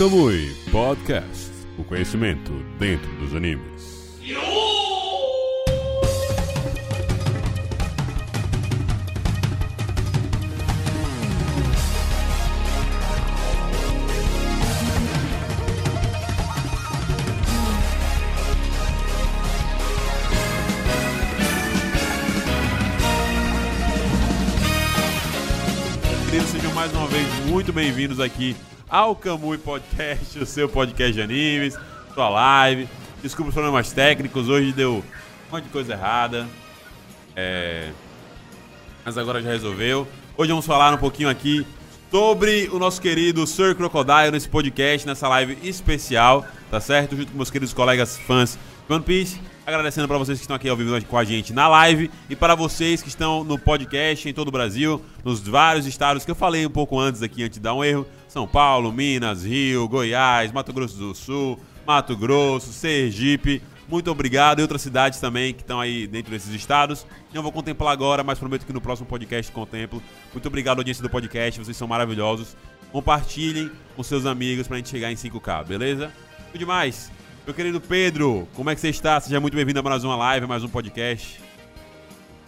Kamui Podcast. O conhecimento dentro dos animes. Queridos, sejam mais uma vez muito bem-vindos aqui ao Kamui Podcast, o seu podcast de animes, sua live. Desculpa os problemas técnicos, hoje deu um monte de coisa errada. É... Mas agora já resolveu. Hoje vamos falar um pouquinho aqui sobre o nosso querido Sir Crocodile nesse podcast, nessa live especial, tá certo? Junto com meus queridos colegas fãs de One Piece. Agradecendo para vocês que estão aqui ao vivo com a gente na live e para vocês que estão no podcast em todo o Brasil, nos vários estados que eu falei um pouco antes aqui, antes de dar um erro. São Paulo, Minas, Rio, Goiás, Mato Grosso do Sul, Mato Grosso, Sergipe. Muito obrigado. E outras cidades também que estão aí dentro desses estados. Não vou contemplar agora, mas prometo que no próximo podcast contemplo. Muito obrigado, audiência do podcast. Vocês são maravilhosos. Compartilhem com seus amigos pra gente chegar em 5K, beleza? Tudo demais. Meu querido Pedro, como é que você está? Seja muito bem-vindo a mais uma live, mais um podcast.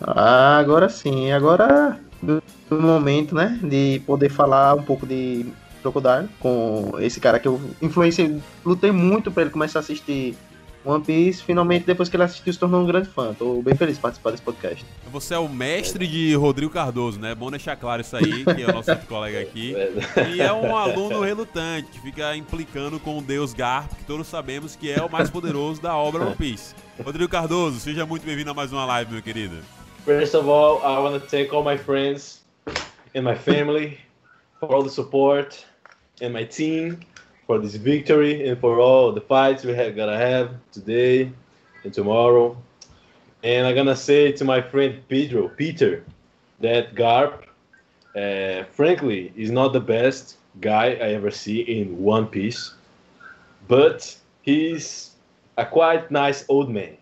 Ah, agora sim, agora do, do momento, né, de poder falar um pouco de Crocodile com esse cara que eu influenciei, lutei muito para ele começar a assistir One Piece. Finalmente, depois que ele assistiu, se tornou um grande fã. Tô bem feliz de participar desse podcast. Você é o mestre de Rodrigo Cardoso, né? É bom deixar claro isso aí, que é o nosso colega aqui. E é um aluno relutante, que fica implicando com o deus Garp, que todos sabemos que é o mais poderoso da obra One Piece. Rodrigo Cardoso, seja muito bem-vindo a mais uma live, meu querido. First of all, I want to thank all my friends and my family for all the support and my team for this victory and for all the fights we have gonna have today and tomorrow. And I'm gonna say to my friend Pedro, Peter, that Garp, uh, frankly, is not the best guy I ever see in One Piece, but he's a quite nice old man.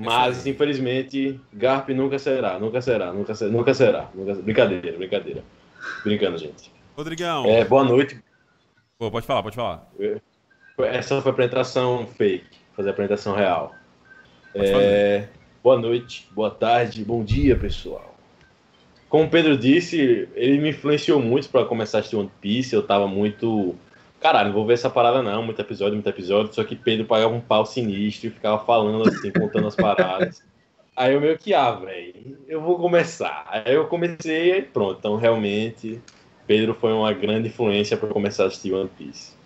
Mas, infelizmente, Garp nunca será, nunca será, nunca será, nunca será. Nunca... Brincadeira, brincadeira. Brincando, gente. Rodrigão. É, boa noite. Pô, pode falar, pode falar. Essa foi a apresentação fake, fazer a apresentação real. É, boa noite, boa tarde, bom dia, pessoal. Como o Pedro disse, ele me influenciou muito para começar a assistir One Piece. Eu tava muito. Caralho, não vou ver essa parada não, muito episódio, muito episódio. Só que Pedro pagava um pau sinistro e ficava falando assim, contando as paradas. Aí eu meio que, ah, velho, eu vou começar. Aí eu comecei e pronto. Então, realmente, Pedro foi uma grande influência para começar a assistir One Piece.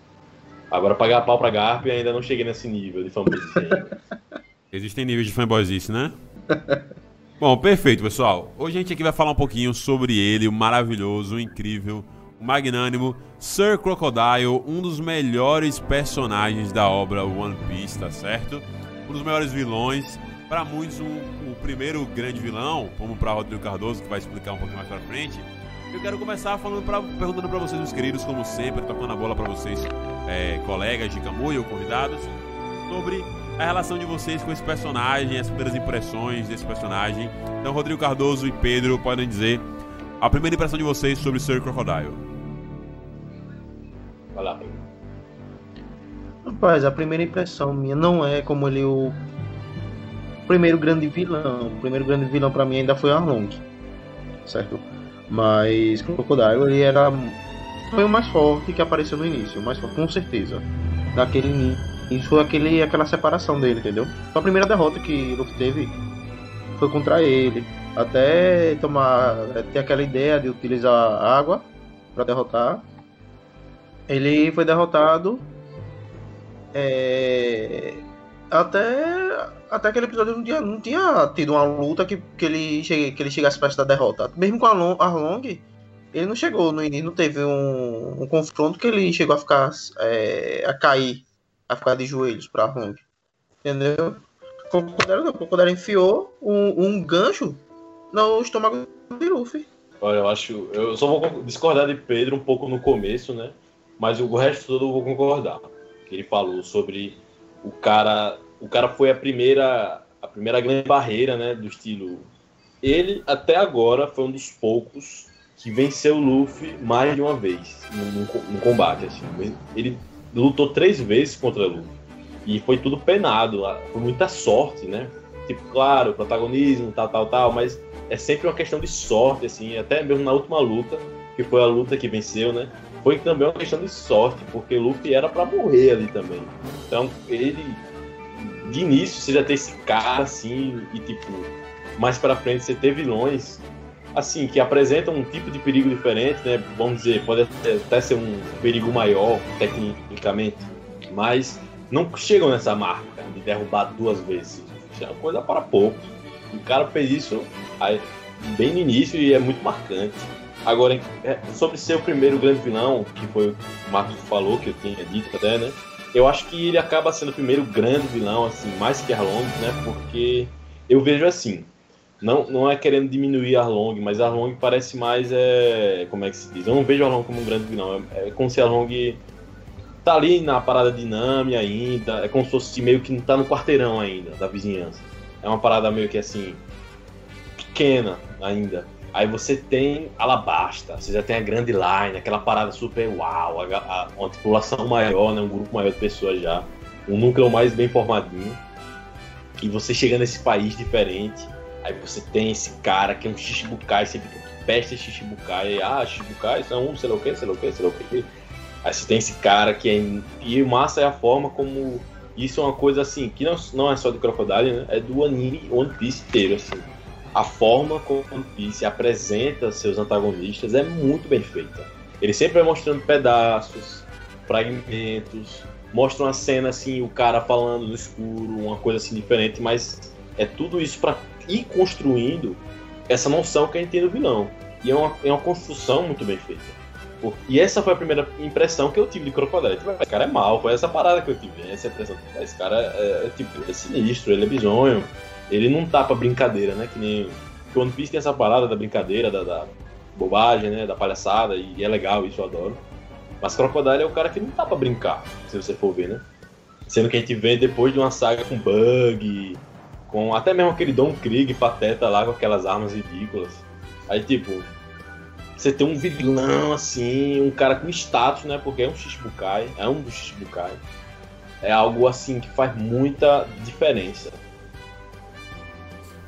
Agora, pagar pau pra Garp, ainda não cheguei nesse nível de fanboyzice ainda. Existem níveis de fanboyzice, né? Bom, perfeito, pessoal. Hoje a gente aqui vai falar um pouquinho sobre ele, o maravilhoso, o incrível, o magnânimo Sir Crocodile, um dos melhores personagens da obra One Piece, tá certo? Um dos melhores vilões. Para muitos, um, o primeiro grande vilão, como para Rodrigo Cardoso, que vai explicar um pouquinho mais pra frente. Eu quero começar falando pra, perguntando para vocês, meus queridos, como sempre, tocando a bola para vocês, é, colegas de Kamui ou convidados, sobre a relação de vocês com esse personagem, as primeiras impressões desse personagem. Então, Rodrigo Cardoso e Pedro podem dizer a primeira impressão de vocês sobre Sir Crocodile. Vai lá, Pedro. Rapaz, a primeira impressão minha não é como ele o primeiro grande vilão. O primeiro grande vilão pra mim ainda foi Arlong, certo? Mas Crocodile ele era foi o mais forte que apareceu no início, forte, com certeza. Daquele início foi aquele, aquela separação dele, entendeu? A primeira derrota que Luffy teve foi contra ele. Até tomar ter aquela ideia de utilizar água para derrotar. Ele foi derrotado é, até, até aquele episódio não tinha, não tinha tido uma luta que, que, ele, chegue, que ele chegasse perto da derrota. Mesmo com Arlong, Arlong ele não chegou no início, não teve um, um confronto que ele chegou a ficar é, a cair, a ficar de joelhos para Arlong. Entendeu? Crocodile não, Crocodile enfiou um, um gancho no estômago de Luffy. Olha, eu acho. Eu só vou discordar de Pedro um pouco no começo, né? Mas o resto todo eu vou concordar. Que ele falou sobre o cara. O cara foi a primeira. A primeira grande barreira, né? Do estilo. Ele, até agora, foi um dos poucos que venceu o Luffy mais de uma vez no, combate. Assim. Ele lutou três vezes contra o Luffy. E foi tudo penado, foi muita sorte, né? Tipo, claro, protagonismo, tal, tal, tal, mas é sempre uma questão de sorte, assim, até mesmo na última luta, que foi a luta que venceu, né? Foi também uma questão de sorte, porque o Luffy era para morrer ali também. Então, ele de início você já tem esse cara assim e tipo mais para frente você ter vilões assim que apresentam um tipo de perigo diferente, né? Vamos dizer, pode até ser um perigo maior tecnicamente, mas não chegam nessa marca de derrubar duas vezes. Isso é uma coisa para poucos. O cara fez isso bem no início e é muito marcante. Agora, é, sobre ser o primeiro grande vilão, que foi o Marcos falou, que eu tinha dito até, né? Eu acho que ele acaba sendo o primeiro grande vilão, assim, mais que Arlong, né? Porque eu vejo assim, não, não é querendo diminuir Arlong, mas Arlong parece mais, é, como é que se diz? Eu não vejo Arlong como um grande vilão, é, é como se Arlong tá ali na parada dinâmica ainda, é como se fosse meio que não tá no quarteirão ainda, da vizinhança. É uma parada meio que assim, pequena ainda. Aí você tem Alabasta, você já tem a Grand Line, aquela parada super uau, a, a, uma tripulação maior, né, um grupo maior de pessoas já, um núcleo mais bem formadinho. E você chega nesse país diferente, aí você tem esse cara que é um Shichibukai, você fica, que peste Shichibukai, ah, Shichibukai são um, sei lá o que, sei lá o que, sei lá o que. Aí você tem esse cara que é. E massa é a forma como. Isso é uma coisa assim, que não, não é só do Crocodile, né? É do anime One Piece inteiro, assim a forma como One Piece apresenta seus antagonistas é muito bem feita. Ele sempre vai mostrando pedaços, fragmentos, mostra uma cena assim, o cara falando no escuro, uma coisa assim diferente, mas é tudo isso para ir construindo essa noção que a gente tem do vilão. E é uma, é uma construção muito bem feita. E essa foi a primeira impressão que eu tive de Crocodile. Tipo, esse cara é mal, foi essa parada que eu tive. Essa impressão. Esse cara é, é tipo, é sinistro, ele é bizonho. Ele não tá pra brincadeira, né? Que nem. o One Piece tem essa parada da brincadeira, da, da, bobagem, né? Da palhaçada, e é legal, isso eu adoro. Mas Crocodile é o cara que não tá pra brincar, se você for ver, né? Sendo que a gente vê depois de uma saga com Bug, com até mesmo aquele Don Krieg pateta lá com aquelas armas ridículas. Aí, tipo, você tem um vilão assim, um cara com status, né? Porque é um Shichibukai, é um Shichibukai. É algo assim que faz muita diferença.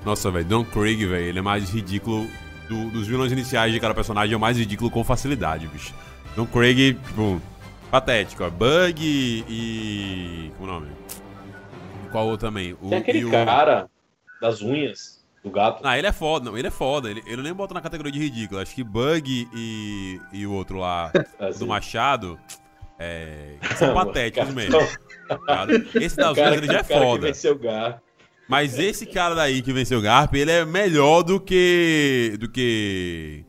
Nossa, velho, Don Craig, velho, ele é mais ridículo. Do, dos vilões iniciais de cada personagem é o mais ridículo com facilidade, bicho. Don Craig, tipo, patético, ó. Bug e. Como é o nome? Qual outro também? O, Tem aquele o... cara das unhas do gato. Ah, ele é foda, não, ele é foda. Ele, ele nem bota na categoria de ridículo. Acho que Bug e, e o outro lá assim. do Machado. É, são patéticos mesmo. Esse das unhas ele já é foda. Mas esse cara daí que venceu o Garp, ele é melhor do que. do que.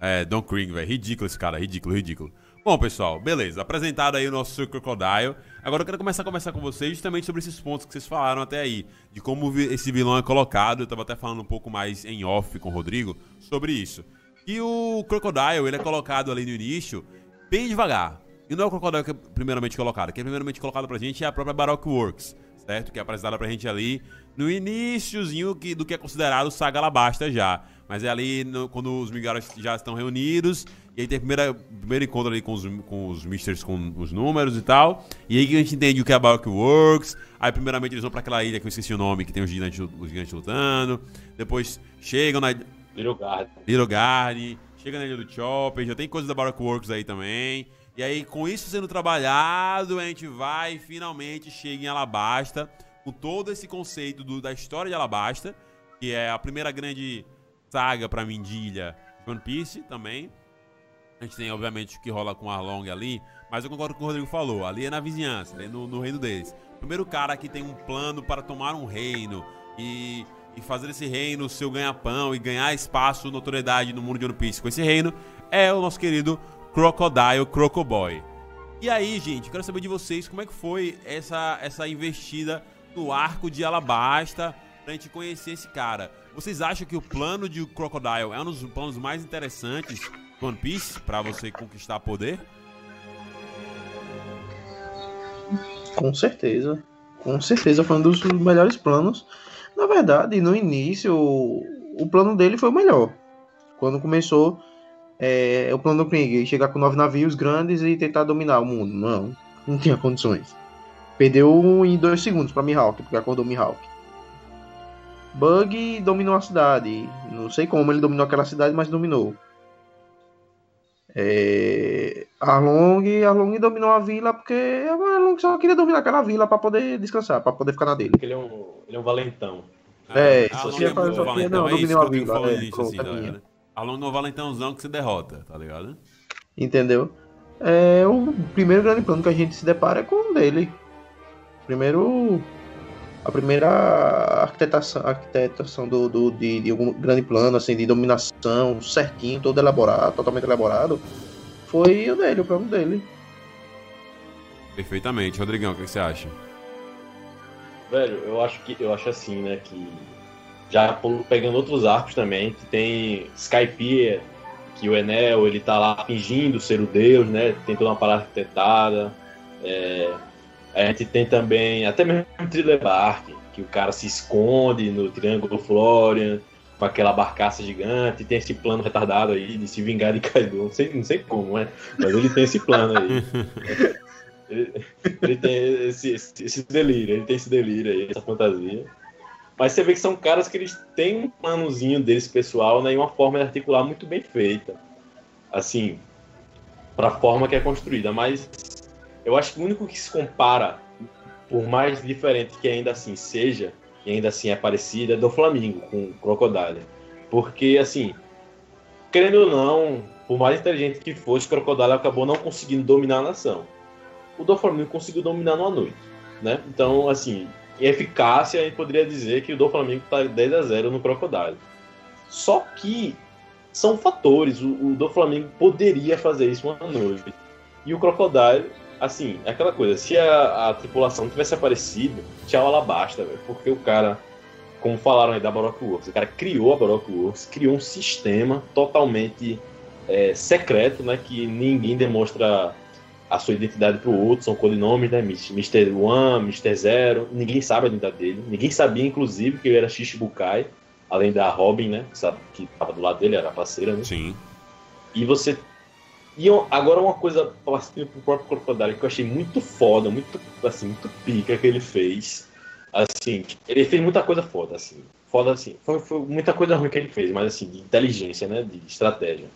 É, Don Krieg, velho. Ridículo esse cara, ridículo, ridículo. Bom, pessoal, beleza. Apresentado aí o nosso. Crocodile. Agora eu quero começar a conversar com vocês justamente sobre esses pontos que vocês falaram até aí. De como esse vilão é colocado. Eu tava até falando um pouco mais em off com o Rodrigo sobre isso. E o Crocodile, ele é colocado ali no início bem devagar. E não é o Crocodile que é primeiramente colocado. Quem é primeiramente colocado pra gente é a própria Baroque Works, certo? Que é apresentada pra gente ali no iníciozinho que, do que é considerado Saga Alabasta já. Mas é ali no, quando os Mingaros já estão reunidos. E aí tem o primeiro, encontro ali com os, com os Misters com os números e tal. E aí que a gente entende o que é a Baroque Works. Aí primeiramente eles vão para aquela ilha que eu esqueci o nome, que tem os gigantes, os gigantes lutando. Depois chegam na. Little Garden. Little Garden. Chega na ilha do Chopper. Já tem coisa da Baroque Works aí também. E aí, com isso sendo trabalhado, a gente vai e finalmente chega em Alabasta com todo esse conceito do, da história de Alabasta, que é a primeira grande saga para mim de One Piece também. A gente tem, obviamente, o que rola com Arlong ali, mas eu concordo com o Rodrigo falou. Ali é na vizinhança, ali é no, no reino deles. Primeiro cara que tem um plano para tomar um reino e, e fazer esse reino seu ganha-pão e ganhar espaço, notoriedade no mundo de One Piece com esse reino é o nosso querido Crocodile Crocoboy. E aí, gente, quero saber de vocês como é que foi essa, essa investida no arco de Alabasta pra gente conhecer esse cara. Vocês acham que o plano de Crocodile é um dos planos mais interessantes do One Piece para você conquistar poder? Com certeza. Com certeza foi um dos melhores planos. Na verdade, no início, o plano dele foi o melhor. Quando começou é, o plano do Krieg, chegar com nove navios grandes e tentar dominar o mundo. Não, não tinha condições. Perdeu em dois segundos para Mihawk, porque acordou Mihawk. Bug dominou a cidade. Não sei como ele dominou aquela cidade, mas dominou. É... Arlong, Arlong dominou a vila porque Arlong só queria dominar aquela vila para poder descansar, para poder ficar na dele. Porque ele é um, ele é um valentão. É, Ah, só Arlong é um só queria, não, é dominou a vila. É, isso, assim, é tá ligado? Arlong não é o valentãozão que se derrota, tá ligado? Entendeu? É, o primeiro grande plano que a gente se depara é com o dele. Primeiro. A primeira arquitetação, arquitetação do, do, de, de um grande plano, assim, de dominação, certinho, todo elaborado, totalmente elaborado, foi o dele, o plano dele. Perfeitamente. Rodrigão, o que você acha? Velho, eu acho que eu acho assim, né, que já pegando outros arcos também, que tem Skypiea, que o Enel, ele tá lá fingindo ser o deus, né? Tem toda uma parada arquitetada. É, a gente tem também, até mesmo o Thriller Bark, que o cara se esconde no Triângulo Florian, com aquela barcaça gigante, tem esse plano retardado aí de se vingar de Kaido. Não sei, não sei como, né? Mas ele tem esse plano aí. Ele, ele tem esse, esse, esse delírio, ele tem esse delírio aí, essa fantasia. Mas você vê que são caras que eles têm um planozinho deles pessoal, né? E uma forma de articular muito bem feita. Assim, pra forma que é construída. Mas eu acho que o único que se compara, por mais diferente que ainda assim seja, e ainda assim é parecido, é do Flamengo com o Crocodile. Porque, assim, querendo ou não, por mais inteligente que fosse, o Crocodile acabou não conseguindo dominar a nação. O do Flamengo conseguiu dominar numa noite, né? Então, assim, em eficácia, a gente poderia dizer que o do Flamengo está 10 a 0 no Crocodile. Só que são fatores. O, o do Flamengo poderia fazer isso uma noite. E o Crocodile, assim, é aquela coisa. Se a, a tripulação tivesse aparecido, tchau, ela basta, velho. Porque o cara, como falaram aí da Baroque Works, o cara criou a Baroque Works, criou um sistema totalmente é, secreto, né? Que ninguém demonstra a sua identidade pro outro, são codinomes, né? Mr. One, Mr. Zero, ninguém sabe a identidade dele. Ninguém sabia, inclusive, que ele era Shichibukai, além da Robin, né? Que sabe- Que tava do lado dele, era a parceira, né? Sim. E você. E eu- agora uma coisa partindo pro próprio Crocodile que eu achei muito foda, muito, assim, muito pica que ele fez. Assim, ele fez muita coisa foda, assim. Foda assim. Foi, foi muita coisa ruim que ele fez, mas assim, de inteligência, né? De estratégia.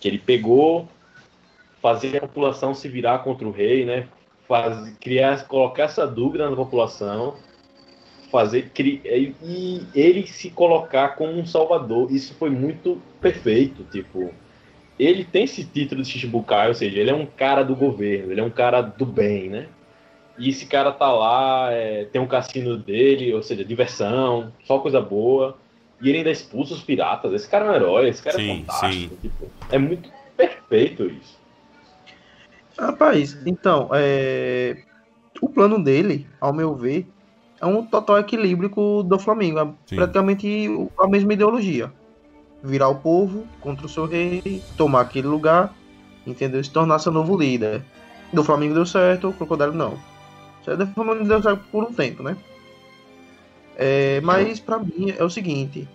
Que ele pegou, fazer a população se virar contra o rei, né? Faz, criar, colocar essa dúvida na população, fazer cri- e e ele se colocar como um salvador. Isso foi muito perfeito, tipo, ele tem esse título de Shichibukai, ou seja, ele é um cara do governo, ele é um cara do bem, né? E esse cara tá lá, é, tem um cassino dele, ou seja, diversão, só coisa boa. E ele ainda expulsa os piratas. Esse cara é um herói, esse cara Sim, é fantástico. tipo, é muito perfeito isso. Rapaz, então, é... o plano dele, ao meu ver, é um total equilíbrio com o do Flamengo. É Sim. praticamente a mesma ideologia. Virar o povo contra o seu rei, tomar aquele lugar, entendeu? Se tornar seu novo líder. Do Flamengo deu certo, o Crocodile não. Só Do Flamengo deu certo por um tempo, né? É, mas pra mim é o seguinte.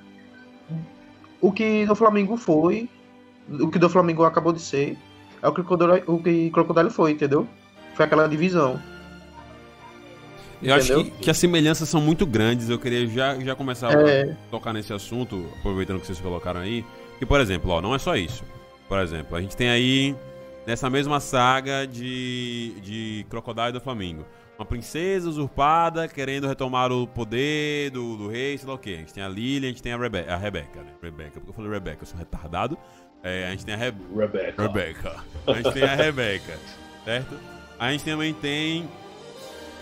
O que do Flamengo foi, o que do Flamengo acabou de ser, é o que Crocodile, o que Crocodile foi, entendeu? Foi aquela divisão. Eu acho Entendeu? que, que as semelhanças são muito grandes. Eu queria já, já começar É. a tocar nesse assunto, aproveitando que vocês colocaram aí. Que, por exemplo, ó, não é só isso. Por exemplo, a gente tem aí, nessa mesma saga de, de Crocodile do Flamengo, uma princesa usurpada querendo retomar o poder do, do rei, sei lá o quê. A gente tem a Lily, a gente tem a, Rebe a Rebeca, né? Rebeca, porque eu falei Rebeca, eu sou retardado. É, a gente tem a Re Rebecca. Rebecca. A gente tem a Rebecca, certo? A gente também tem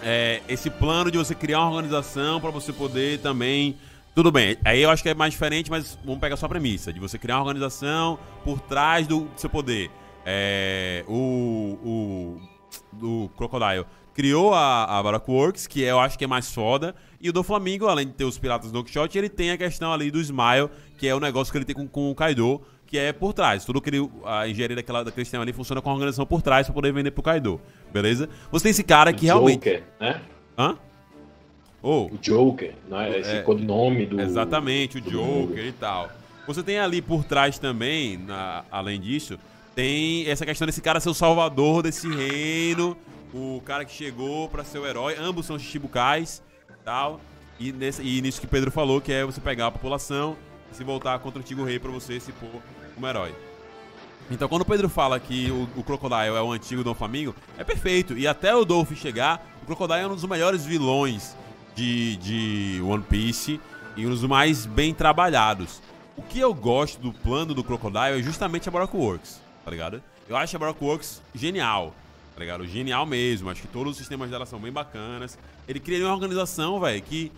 é, esse plano de você criar uma organização para você poder também. Tudo bem, aí eu acho que é mais diferente, mas vamos pegar só a premissa: de você criar uma organização por trás do seu poder. É, o, o do Crocodile criou a, a Baroque Works, que eu acho que é mais foda. E o do Flamengo, além de ter os Piratas do Quixote, ele tem a questão ali do Smile, que é o negócio que ele tem com, com o Kaido, que é por trás. Tudo que ele, a engenharia daquela, daquele sistema ali funciona com a organização por trás para poder vender pro Kaido. Beleza? Você tem esse cara que realmente. Joker, né? Hã? Oh, O Joker, né? Esse É. codinome do. Exatamente, o do Joker e tal. Você tem ali por trás também, na, além disso, tem essa questão desse cara ser o salvador desse reino, o cara que chegou para ser o herói. Ambos são Shichibukais tal. E, nesse, e nisso que Pedro falou, que é você pegar a população e se voltar contra o antigo rei para você se pôr como herói. Então, quando o Pedro fala que o, o Crocodile é o antigo Dom Flamingo, é perfeito. E até o Dolph chegar, o Crocodile é um dos melhores vilões de, de One Piece e um dos mais bem trabalhados. O que eu gosto do plano do Crocodile é justamente a Baroque Works, tá ligado? Eu acho a Baroque Works genial, tá ligado? Genial mesmo. Acho que todos os sistemas dela são bem bacanas. Ele cria uma organização, velho, que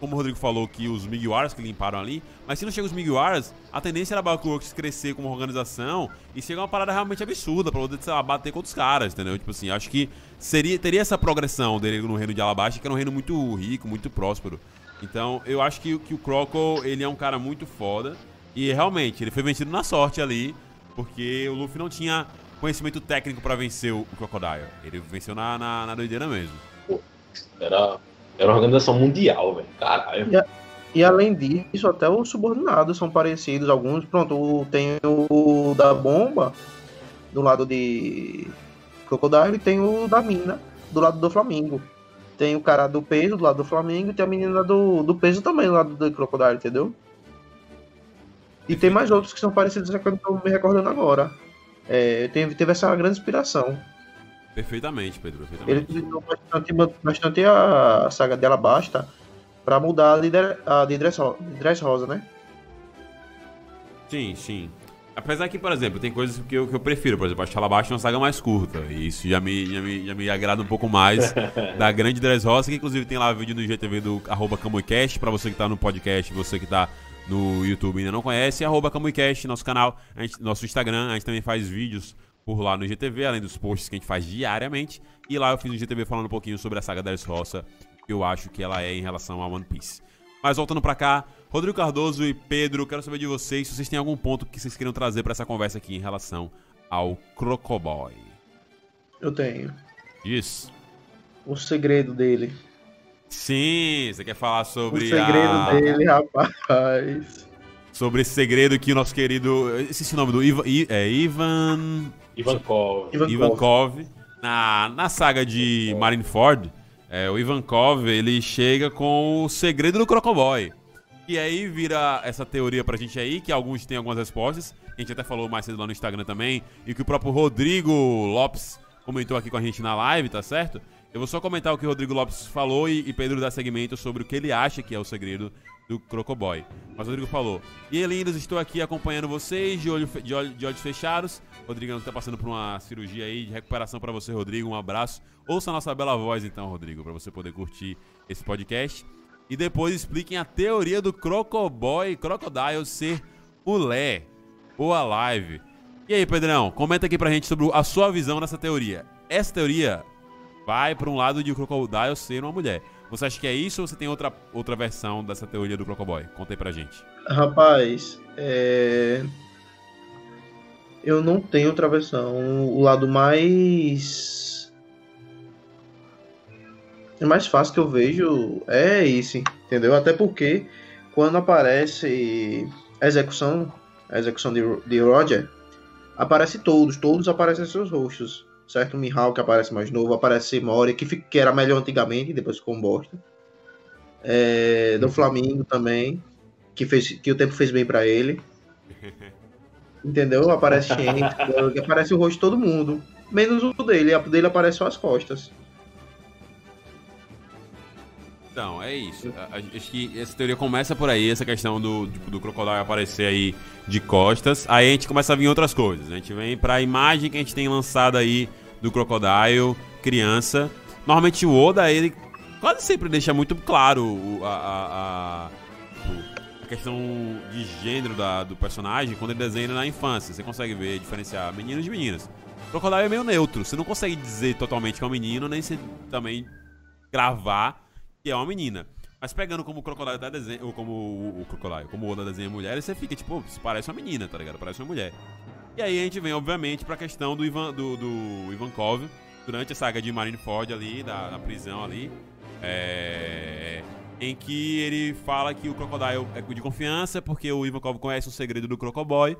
como o Rodrigo falou, que os Miguaras que limparam ali, mas se não chega os Miguaras, a tendência era a Backworks crescer como organização e chegar uma parada realmente absurda pra poder, sei lá, bater com outros caras, entendeu? Tipo assim, acho que seria, teria essa progressão dele no reino de Alabasta, que era um reino muito rico, muito próspero. Então, eu acho que, que o Croco, ele é um cara muito foda e realmente, ele foi vencido na sorte ali, porque o Luffy não tinha conhecimento técnico para vencer o Crocodile. Ele venceu na, na, na doideira mesmo. Era era uma organização mundial, velho. Caralho. E, a, e, além disso, até os subordinados são parecidos. Alguns, pronto, tem o da bomba do lado de Crocodile e tem o da mina do lado do Flamengo. Tem o cara do peso do lado do Flamengo e tem a menina do, do peso também do lado do Crocodile, entendeu? E tem mais outros que são parecidos que eu não tô me recordando agora. É, teve, teve essa grande inspiração. Perfeitamente, Pedro. Perfeitamente. Ele utilizou bastante, bastante a saga dela basta para mudar a de, a de Dress, Dress Rosa, né? Sim, sim. Apesar que, por exemplo, tem coisas que eu, que eu prefiro. Por exemplo, a Chalabasta é uma saga mais curta. E isso já me, já me, já me agrada um pouco mais da grande Dress Rosa, que inclusive tem lá vídeo no GTV do arroba Camuicast, pra você que tá no podcast, você que tá no YouTube e ainda não conhece, arroba Camuicast, nosso canal, gente, nosso Instagram, a gente também faz vídeos por lá no GTV, além dos posts que a gente faz diariamente. E lá eu fiz no GTV falando um pouquinho sobre a saga da Roça, que eu acho que ela é em relação a One Piece. Mas voltando pra cá, Rodrigo Cardoso e Pedro, quero saber de vocês se vocês têm algum ponto que vocês queriam trazer para essa conversa aqui em relação ao Crocoboy. Eu tenho. Isso. O segredo dele. Sim, você quer falar sobre o segredo a... dele, rapaz. Sobre esse segredo que o nosso querido. Esqueci o nome do Ivan. É, Ivan. Ivankov. Ivankov. Na, na saga de Marineford, é, o Ivankov ele chega com o segredo do Crocoboy. E aí vira essa teoria pra gente aí, que alguns têm algumas respostas. A gente até falou mais cedo lá no Instagram também. E que o próprio Rodrigo Lopes comentou aqui com a gente na live, tá certo? Eu vou só comentar o que o Rodrigo Lopes falou e, e Pedro dá segmento sobre o que ele acha que é o segredo do Crocoboy. Mas o Rodrigo falou: E aí, lindos, estou aqui acompanhando vocês de, olho, de, de olhos fechados. Rodrigo está passando por uma cirurgia aí de recuperação para você, Rodrigo. Um abraço. Ouça a nossa bela voz, então, Rodrigo, para você poder curtir esse podcast. E depois expliquem a teoria do Crocoboy, Crocodile ser mulher. Boa live. E aí, Pedrão, comenta aqui pra gente sobre a sua visão dessa teoria. Essa teoria vai para um lado de o Crocodile ser uma mulher. Você acha que é isso ou você tem outra, outra versão dessa teoria do Crocoboy? Conta aí pra gente. Rapaz, é... eu não tenho outra versão. O lado mais. É mais fácil que eu vejo é esse, entendeu? Até porque quando aparece a execução, a execução de, de Roger, aparece todos, todos aparecem seus rostos certo? O Mihawk que aparece mais novo, aparece Moria, que, que era melhor antigamente, depois ficou um bosta. É, do Flamengo também, que, fez, que o tempo fez bem para ele. Entendeu? Aparece Shen, aparece o rosto de todo mundo. Menos o dele, o dele aparece só as costas. Então, é isso. Acho que essa teoria começa por aí, essa questão do, tipo, do Crocodile aparecer aí de costas. Aí a gente começa a vir outras coisas. A gente vem pra imagem que a gente tem lançado aí do Crocodile, criança. Normalmente o Oda, ele quase sempre deixa muito claro a, a, a, a questão de gênero da, do personagem quando ele desenha na infância. Você consegue ver, diferenciar meninos de meninas. O Crocodile é meio neutro. Você não consegue dizer totalmente que é um menino, nem se também gravar que é uma menina. Mas pegando como o Crocodile da desenho, ou como o, o Crocodile, como o Oda desenha mulher, você fica tipo, parece uma menina, tá ligado? Parece uma mulher. E aí a gente vem, obviamente, pra questão do, Ivan, do, do Ivankov, durante a saga de Marineford ali, da, da prisão ali. É... em que ele fala que o Crocodile é de confiança porque o Ivankov conhece o segredo do Crocoboy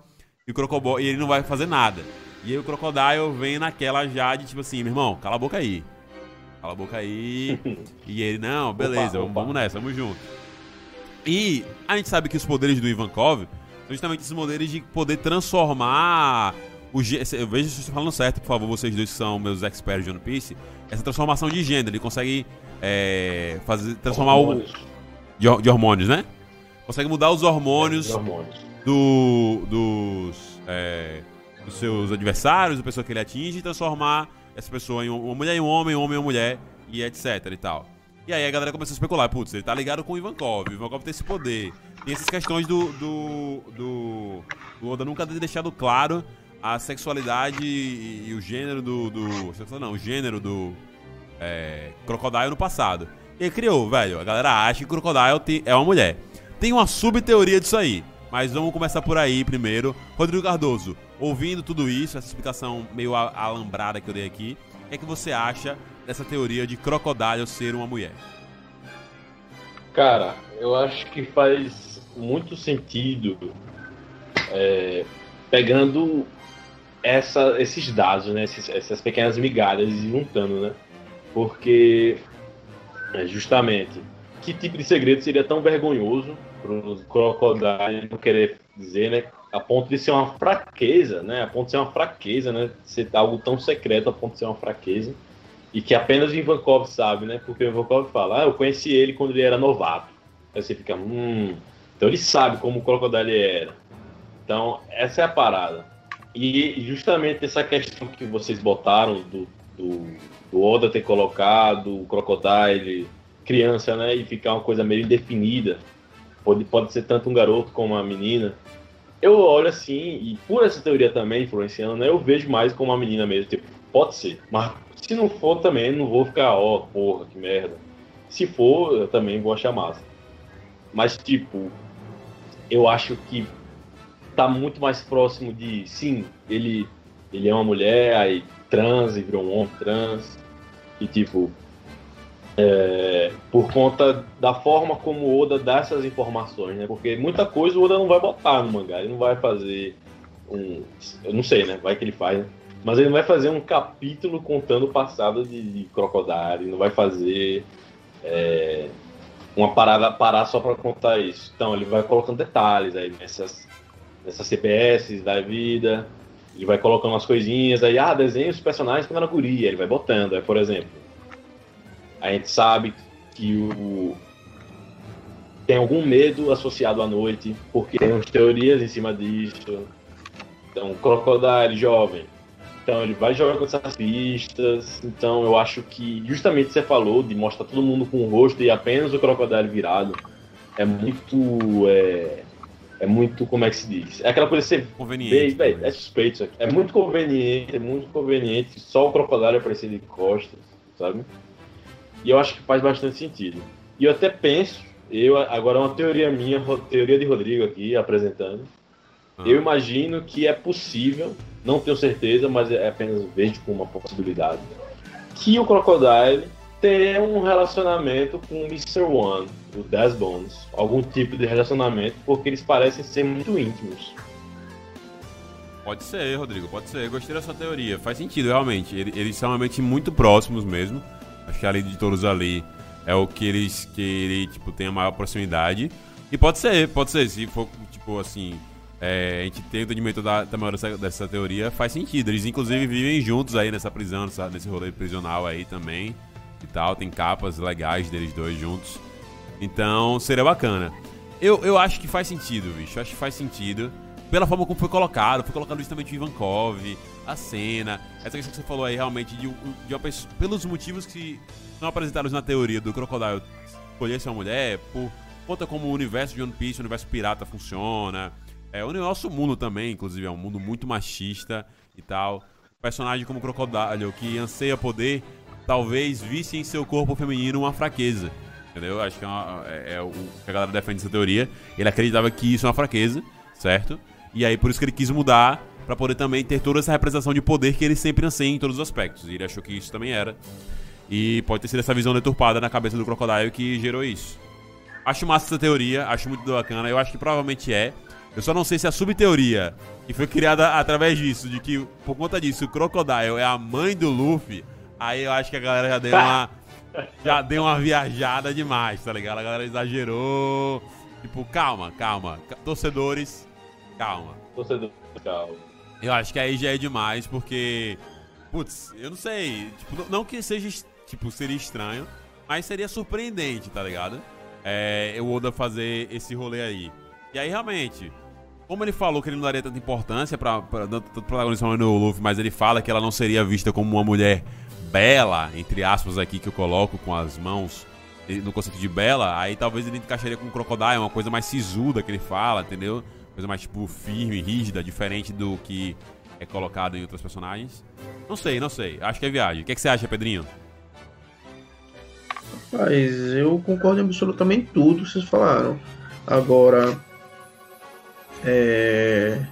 e o Crocoboy e ele não vai fazer nada. E aí o Crocodile vem naquela já de tipo assim, meu irmão, cala a boca aí. Cala a boca aí. e ele, não, beleza, opa, vamos, vamos nessa, vamos junto. E a gente sabe que os poderes do Ivankov são justamente esses poderes de poder transformar o eu vejo se estou falando certo, por favor, vocês dois que são meus experts de One Piece. Essa transformação de gênero, ele consegue é, fazer, transformar hormônios. o. De, de, hormônios, né? Consegue mudar os hormônios, é, hormônios. Do, dos, é, dos seus adversários, da pessoa que ele atinge, e transformar essa pessoa em uma mulher em um homem, um homem em uma mulher, e etc e tal. E aí a galera começa a especular, putz, ele tá ligado com o Ivankov, o Ivankov tem esse poder. Tem essas questões do. do. do, do Oda nunca ter deixado claro a sexualidade e, e o gênero do. do não, o gênero do. É, Crocodile no passado. Ele criou, velho. A galera acha que Crocodile é uma mulher. Tem uma subteoria disso aí. Mas vamos começar por aí primeiro. Rodrigo Cardoso, ouvindo tudo isso, essa explicação meio alambrada que eu dei aqui, é que você acha dessa teoria de Crocodile ser uma mulher? Cara, eu acho que faz muito sentido é, pegando essa, esses dados, né, esses, essas pequenas migalhas e juntando, né? Porque, é, justamente, que tipo de segredo seria tão vergonhoso para o Crocodile não querer dizer, né? A ponto de ser uma fraqueza, né? A ponto de ser uma fraqueza, né? Ser algo tão secreto a ponto de ser uma fraqueza. E que apenas o Ivankov sabe, né? Porque o Ivankov fala, ah, eu conheci ele quando ele era novato. Aí você fica, hum... Então ele sabe como o Crocodile era. Então, essa é a parada. E justamente essa questão que vocês botaram do, do, do Oda ter colocado o Crocodile criança, né? E ficar uma coisa meio indefinida. Pode, pode ser tanto um garoto como uma menina. Eu olho assim, e por essa teoria também influenciando, né? Eu vejo mais como uma menina mesmo. Tipo, pode ser. Mas se não for também, não vou ficar, ó, oh, porra, que merda. Se for, eu também vou achar massa. Mas, tipo, eu acho que tá muito mais próximo de, sim, ele, ele é uma mulher, aí trans e virou um homem trans. E tipo, é, por conta da forma como o Oda dá essas informações, né? Porque muita coisa o Oda não vai botar no mangá, ele não vai fazer um. Eu não sei, né? Vai que ele faz, né? Mas ele não vai fazer um capítulo contando o passado de, de Crocodile, não vai fazer é, uma parada parar só para contar isso. Então ele vai colocando detalhes aí nessas nessas CPS da vida. Ele vai colocando umas coisinhas aí, ah, desenha os personagens quando era guria, ele vai botando. Aí, por exemplo, a gente sabe que o tem algum medo associado à noite, porque tem umas teorias em cima disso. Então, Crocodile jovem. Então, ele vai jogar com essas pistas. Então, eu acho que, justamente você falou de mostrar todo mundo com o rosto e apenas o Crocodile virado, é muito. É, é muito, como é que se diz? É aquela coisa que você conveniente. Vê, é suspeito isso aqui. É muito conveniente, é muito conveniente só o crocodilo aparecer de costas, sabe? E eu acho que faz bastante sentido. E eu até penso, eu agora é uma teoria minha, teoria de Rodrigo aqui apresentando. Ah. Eu imagino que é possível, não tenho certeza, mas é apenas vejo como uma possibilidade, que o Crocodile ter um relacionamento com o Mr. One, o Dez Bones. Algum tipo de relacionamento, porque eles parecem ser muito íntimos. Pode ser, Rodrigo, pode ser. Gostei dessa teoria. Faz sentido, realmente. Eles são realmente muito próximos mesmo. Acho que a de todos ali é o que eles que ele, tipo, tem a maior proximidade. E pode ser, pode ser. Se for, tipo, assim, é, a gente tem o entendimento da, da maior dessa, dessa, teoria, faz sentido. Eles, inclusive, vivem juntos aí nessa prisão, nessa, nesse rolê prisional aí também e tal. Tem capas legais deles dois juntos. Então seria bacana. Eu, eu acho que faz sentido, bicho. Eu acho que faz sentido. Pela forma como foi colocado, foi colocado justamente o Ivankov, a cena, essa questão que você falou aí realmente de, de uma pessoa, pelos motivos que são apresentados na teoria do Crocodile escolher ser uma mulher, por conta como o universo de One Piece, o universo pirata funciona. É, o nosso mundo também, inclusive, é um mundo muito machista e tal. O personagem como Crocodile, que anseia poder, talvez visse em seu corpo feminino uma fraqueza. Entendeu? Acho que é, uma, é, é o que a galera defende essa teoria. Ele acreditava que isso é uma fraqueza, certo? E aí por isso que ele quis mudar para poder também ter toda essa representação de poder que ele sempre anseia em todos os aspectos. E ele achou que isso também era. E pode ter sido essa visão deturpada na cabeça do Crocodile que gerou isso. Acho massa essa teoria, acho muito bacana. Eu acho que provavelmente é. Eu só não sei se a subteoria, que foi criada através disso, de que por conta disso o Crocodile é a mãe do Luffy, aí eu acho que a galera já deu uma. já deu uma viajada demais, tá ligado? A galera exagerou. Tipo, calma, calma. Torcedores, calma. Torcedores, calma. Eu acho que aí já é demais, porque. Putz, eu não sei. Tipo, não que seja. Tipo, seria estranho, mas seria surpreendente, tá ligado? É, o Oda fazer esse rolê aí. E aí, realmente, como ele falou que ele não daria tanta importância pra, pra tanto protagonista no Luffy, mas ele fala que ela não seria vista como uma mulher bela, entre aspas aqui que eu coloco com as mãos no conceito de bela, aí talvez ele encaixaria com o Crocodile, uma coisa mais sisuda que ele fala, entendeu? Coisa mais, tipo, firme, rígida, diferente do que é colocado em outros personagens. Não sei, não sei. Acho que é viagem. O que, é que você acha, Pedrinho? Mas eu concordo em absolutamente tudo que vocês falaram. Agora, é...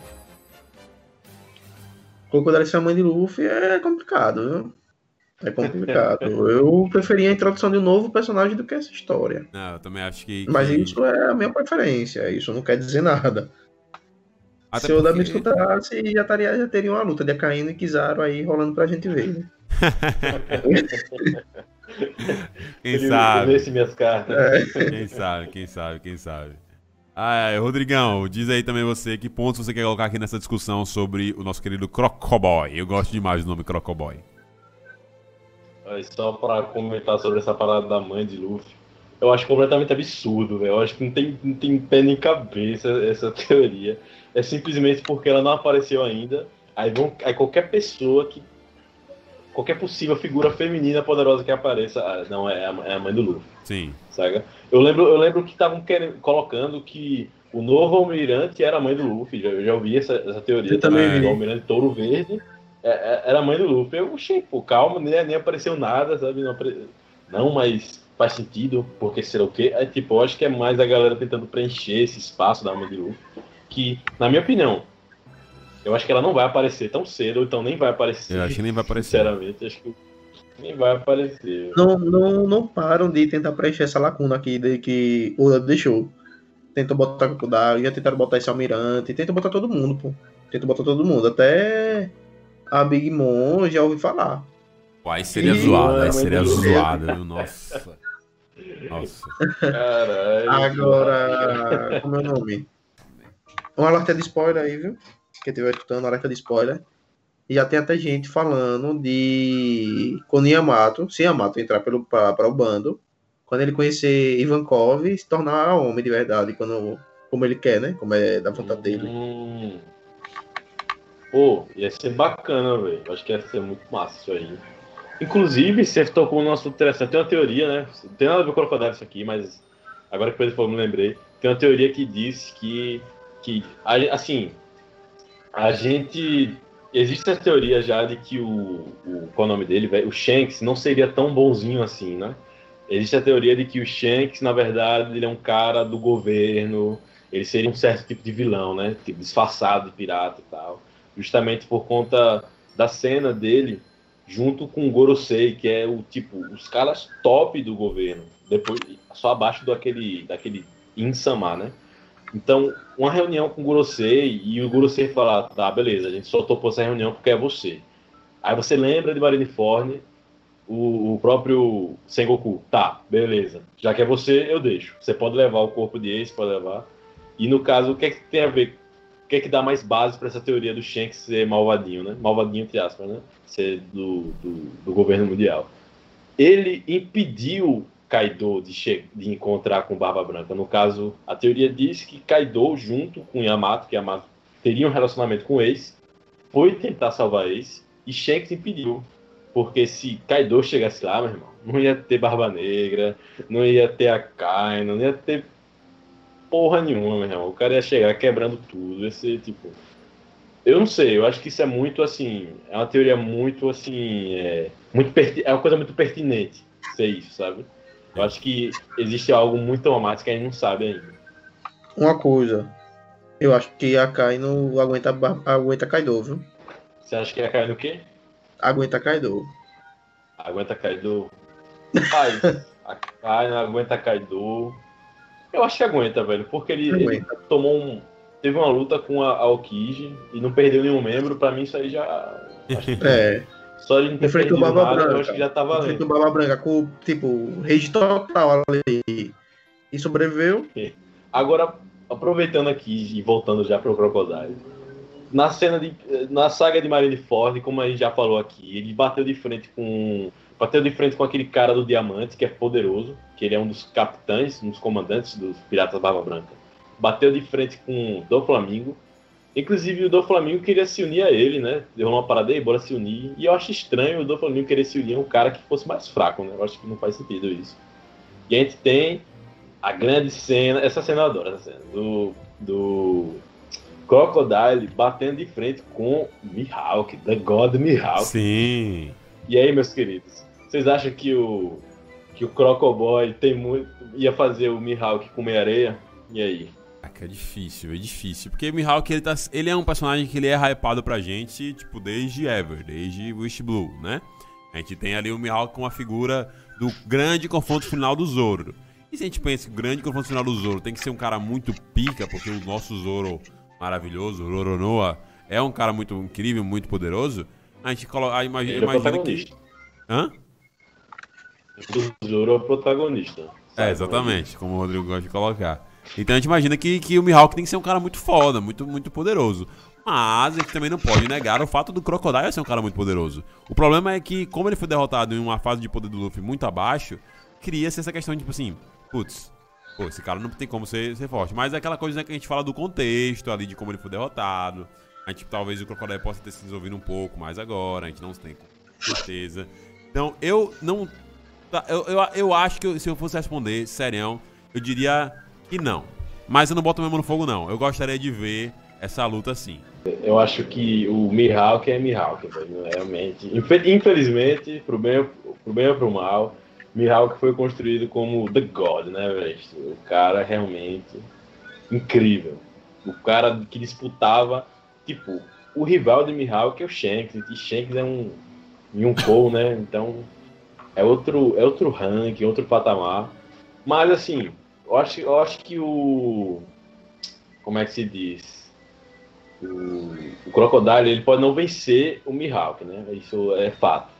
Crocodile ser a mãe de Luffy é complicado, viu? É complicado. eu preferia a introdução de um novo personagem do que essa história. Não, eu também acho que. Mas isso é a minha preferência. Isso não quer dizer nada. Até Se o Oda me escutasse, já, taria, já teria uma luta de Akainu e Kizaru aí rolando pra gente ver. Né? quem sabe? minhas cartas. É. Quem sabe, quem sabe, quem sabe. Ah, é. Rodrigão, diz aí também você que pontos você quer colocar aqui nessa discussão sobre o nosso querido Crocoboy. Eu gosto demais do nome Crocoboy. Só pra comentar sobre essa parada da mãe de Luffy. Eu acho completamente absurdo, velho. Eu acho que não tem, não tem pé nem cabeça essa teoria. É simplesmente porque ela não apareceu ainda. Aí, vão, aí qualquer pessoa que. Qualquer possível figura feminina poderosa que apareça. Ah, não, é a, é a mãe do Luffy. Sim. Saga? Eu lembro, eu lembro que estavam colocando que o novo almirante era a mãe do Luffy. Já, eu já ouvi essa, essa teoria eu também. O almirante Touro Verde é, é, era a mãe do Luffy. Eu, achei, pô, calma, nem, nem apareceu nada, sabe? Não, apare... não, mas faz sentido, porque será o quê? É, tipo, eu acho que é mais a galera tentando preencher esse espaço da mãe do Luffy. Que, na minha opinião, eu acho que ela não vai aparecer tão cedo, ou então nem vai aparecer. Eu acho que nem vai aparecer. Sinceramente, acho que nem vai aparecer. Não, não, não param de tentar preencher essa lacuna aqui de que o deixou. Tentam botar Crocodile, já tentaram botar esse almirante, tentam botar todo mundo, pô. Tentam botar todo mundo. Até a Big Mom já ouvi falar. Uai, seria e... zoado, aí seria zoado, viu? Nossa. Nossa. Caralho. Agora, como é o nome? Um alerta de spoiler aí, viu? Quem estiver escutando, alerta de spoiler. E já tem até gente falando de quando Yamato, se Yamato entrar para o bando, quando ele conhecer Ivankov se tornar homem de verdade, quando, como ele quer, né? Como é da vontade dele. Hum. Pô, ia ser bacana, velho. Acho que ia ser muito massa isso aí. Inclusive, você tocou um assunto interessante. Tem uma teoria, né? Tem nada a ver com crocodilo isso aqui, mas agora que o Pedro falou, me lembrei. Tem uma teoria que diz que, que assim, a gente. Existe essa teoria já de que o, o. Qual é o nome dele? O Shanks não seria tão bonzinho assim, né? Existe a teoria de que o Shanks, na verdade, ele é um cara do governo. Ele seria um certo tipo de vilão, né? Tipo, disfarçado de pirata e tal justamente por conta da cena dele junto com o Gorosei, que é o tipo os caras top do governo, depois só abaixo daquele daquele Insama, né? Então, uma reunião com o Gorosei e o Gorosei falar, tá, beleza, a gente só topou essa reunião porque é você. Aí você lembra de Marineford, o, o próprio Sengoku, tá, beleza, já que é você, eu deixo. Você pode levar o corpo de Ace, pode levar. E no caso, o que, é que tem a ver que é que dá mais base para essa teoria do Shanks ser malvadinho, né? Malvadinho, entre aspas, né? Ser do, do, do governo mundial. Ele impediu Kaido de, de encontrar com Barba Branca. No caso, a teoria diz que Kaido, junto com Yamato, que Yamato teria um relacionamento com Ace, foi tentar salvar Ace e Shanks impediu. Porque se Kaido chegasse lá, meu irmão, não ia ter Barba Negra, não ia ter a Kai, não ia ter porra nenhuma, meu irmão. O cara ia chegar quebrando tudo. Ia ser tipo. Eu não sei, eu acho que isso é muito assim. É uma teoria muito assim. É, muito é uma coisa muito pertinente ser isso, sabe? Eu acho que existe algo muito traumático que a gente não sabe ainda. Uma coisa. Eu acho que a Kai não aguenta, aguenta Kaido, viu? Você acha que a Kai no quê? Aguenta Kaido. Aguenta Kaido. Pai, a Kai não aguenta Kaido. Eu acho que aguenta, velho, porque ele, ele tomou um. Teve uma luta com a Aokiji e não perdeu nenhum membro, pra mim isso aí já. É, Só ele não Enfrentou perdido Barba nada, eu Branca. acho que já tá enfrenta valendo. o Barba Branca com, tipo, rage total ali. E sobreviveu. Agora, aproveitando aqui e voltando já pro Crocodile. Na cena de. Na saga de Marineford, como a gente já falou aqui, ele bateu de frente com. Bateu de frente com aquele cara do Diamante, que é poderoso, que ele é um dos capitães, um dos comandantes dos Piratas Barba Branca. Bateu de frente com o do Flamingo. Inclusive o do Flamingo queria se unir a ele, né? Deu uma parada aí, bora se unir. E eu acho estranho o do Flamingo querer se unir a um cara que fosse mais fraco, né? Eu acho que não faz sentido isso. E a gente tem a grande cena, essa cena eu adoro, essa cena, do, do Crocodile batendo de frente com Mihawk, The God Mihawk. Sim. E aí, meus queridos, vocês acham que o que o Crocoboy tem muito ia fazer o Mihawk comer areia? E aí? Caraca, é difícil, é difícil. Porque o Mihawk, ele, tá, ele é um personagem que ele é hypado pra gente, tipo, desde Ever, desde Wish Blue, né? A gente tem ali o Mihawk com a figura do grande confronto final do Zoro. E se a gente pensa que o grande confronto final do Zoro tem que ser um cara muito pica, porque o nosso Zoro maravilhoso, o Roronoa, é um cara muito incrível, muito poderoso, a gente coloca, a imagina, Ele é imagina que... Hã? O Zoro é o protagonista. É, exatamente, como o Rodrigo gosta de colocar. Então a gente imagina que, que o Mihawk tem que ser um cara muito foda, muito, muito poderoso. Mas a gente também não pode negar o fato do Crocodile ser um cara muito poderoso. O problema é que, como ele foi derrotado em uma fase de poder do Luffy muito abaixo, cria-se essa questão de, tipo assim, putz, pô, esse cara não tem como ser, ser forte. Mas é aquela coisa né, que a gente fala do contexto ali, de como ele foi derrotado. A gente, talvez o Crocodile possa ter se desenvolvido um pouco mais agora, a gente não tem certeza. Então, eu não Tá, eu, eu, eu acho que eu- se eu fosse responder, serião, eu diria que não. Mas eu não boto mesmo no fogo, não. Eu gostaria de ver essa luta assim. Eu acho que o Mihawk é Mihawk, realmente. Infe- Infelizmente, pro bem, pro bem ou pro mal, Mihawk foi construído como The God, né, velho? O cara realmente incrível. O cara que disputava, tipo, o rival de Mihawk é o Shanks, e Shanks é um Yonkou, né? Então é outro, é outro ranking, outro patamar. Mas assim, eu acho, eu acho que o como é que se diz? o, o Crocodile ele pode não vencer o Mihawk, né? Isso é fato.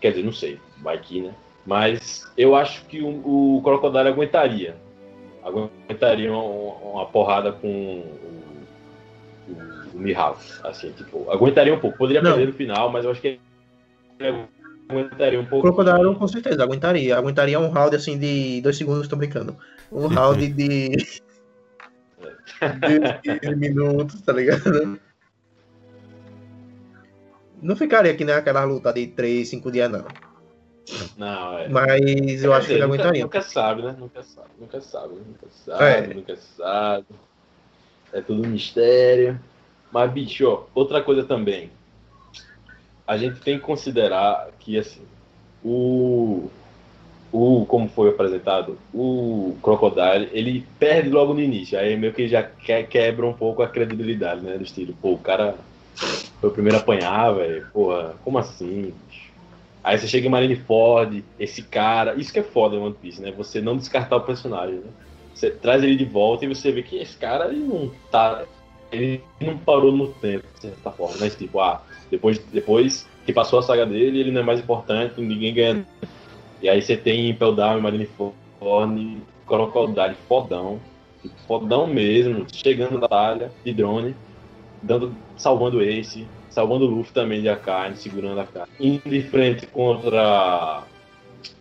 Quer dizer, não sei, vai que, né? Mas eu acho que o, o Crocodile aguentaria. Aguentaria uma, uma porrada com o, o, o Mihawk, assim, tipo, aguentaria um pouco. Poderia Não. perder no final, mas eu acho que ele aguentaria um pouco. Crocodile com certeza aguentaria. Aguentaria um round assim de dois segundos, tô brincando. Um round de. de 15 minutos, tá ligado? Não ficaria aqui naquela luta de 3, 5 dias, não. Não, é. Mas eu Quer acho que dizer, ele nunca, aguentaria. nunca sabe, né? Nunca sabe, nunca sabe, nunca sabe, É. nunca sabe. É tudo um mistério. Mas, bicho, ó, outra coisa também. A gente tem que considerar que, assim, o. O, como foi apresentado, o Crocodile, ele perde logo no início. Aí meio que já que- quebra um pouco a credibilidade, né? Do estilo, pô, o cara foi o primeiro a apanhar, velho. Porra, como assim? Aí você chega em Marineford, esse cara. Isso que é foda no One Piece, né? Você não descartar o personagem, né? Você traz ele de volta e você vê que esse cara ele não tá. Ele não parou no tempo, de certa forma, né? Tipo, ah, depois, depois que passou a saga dele, ele não é mais importante, ninguém ganha. E aí você tem Impel Down, Marineford, Crocodile, fodão. Fodão mesmo, chegando na batalha de drone, dando, salvando esse, salvando o Luffy também de Akaine, segurando a carne. Indo de frente contra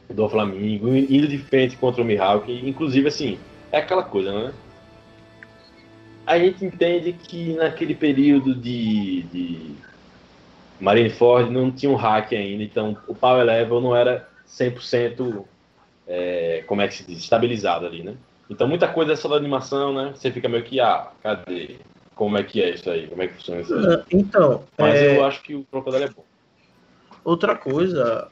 do Flamengo, indo de frente contra o Mihawk, inclusive assim, é aquela coisa, né? A gente entende que naquele período de, de Marineford não tinha um hack ainda, então o power level não era 100% é, como é que se diz, estabilizado ali, né? Então muita coisa é só da animação, né? Você fica meio que, ah, cadê? Como é que é isso aí? Como é que funciona isso aí? Então, Mas é, eu acho que o Crocodile é bom. outra coisa,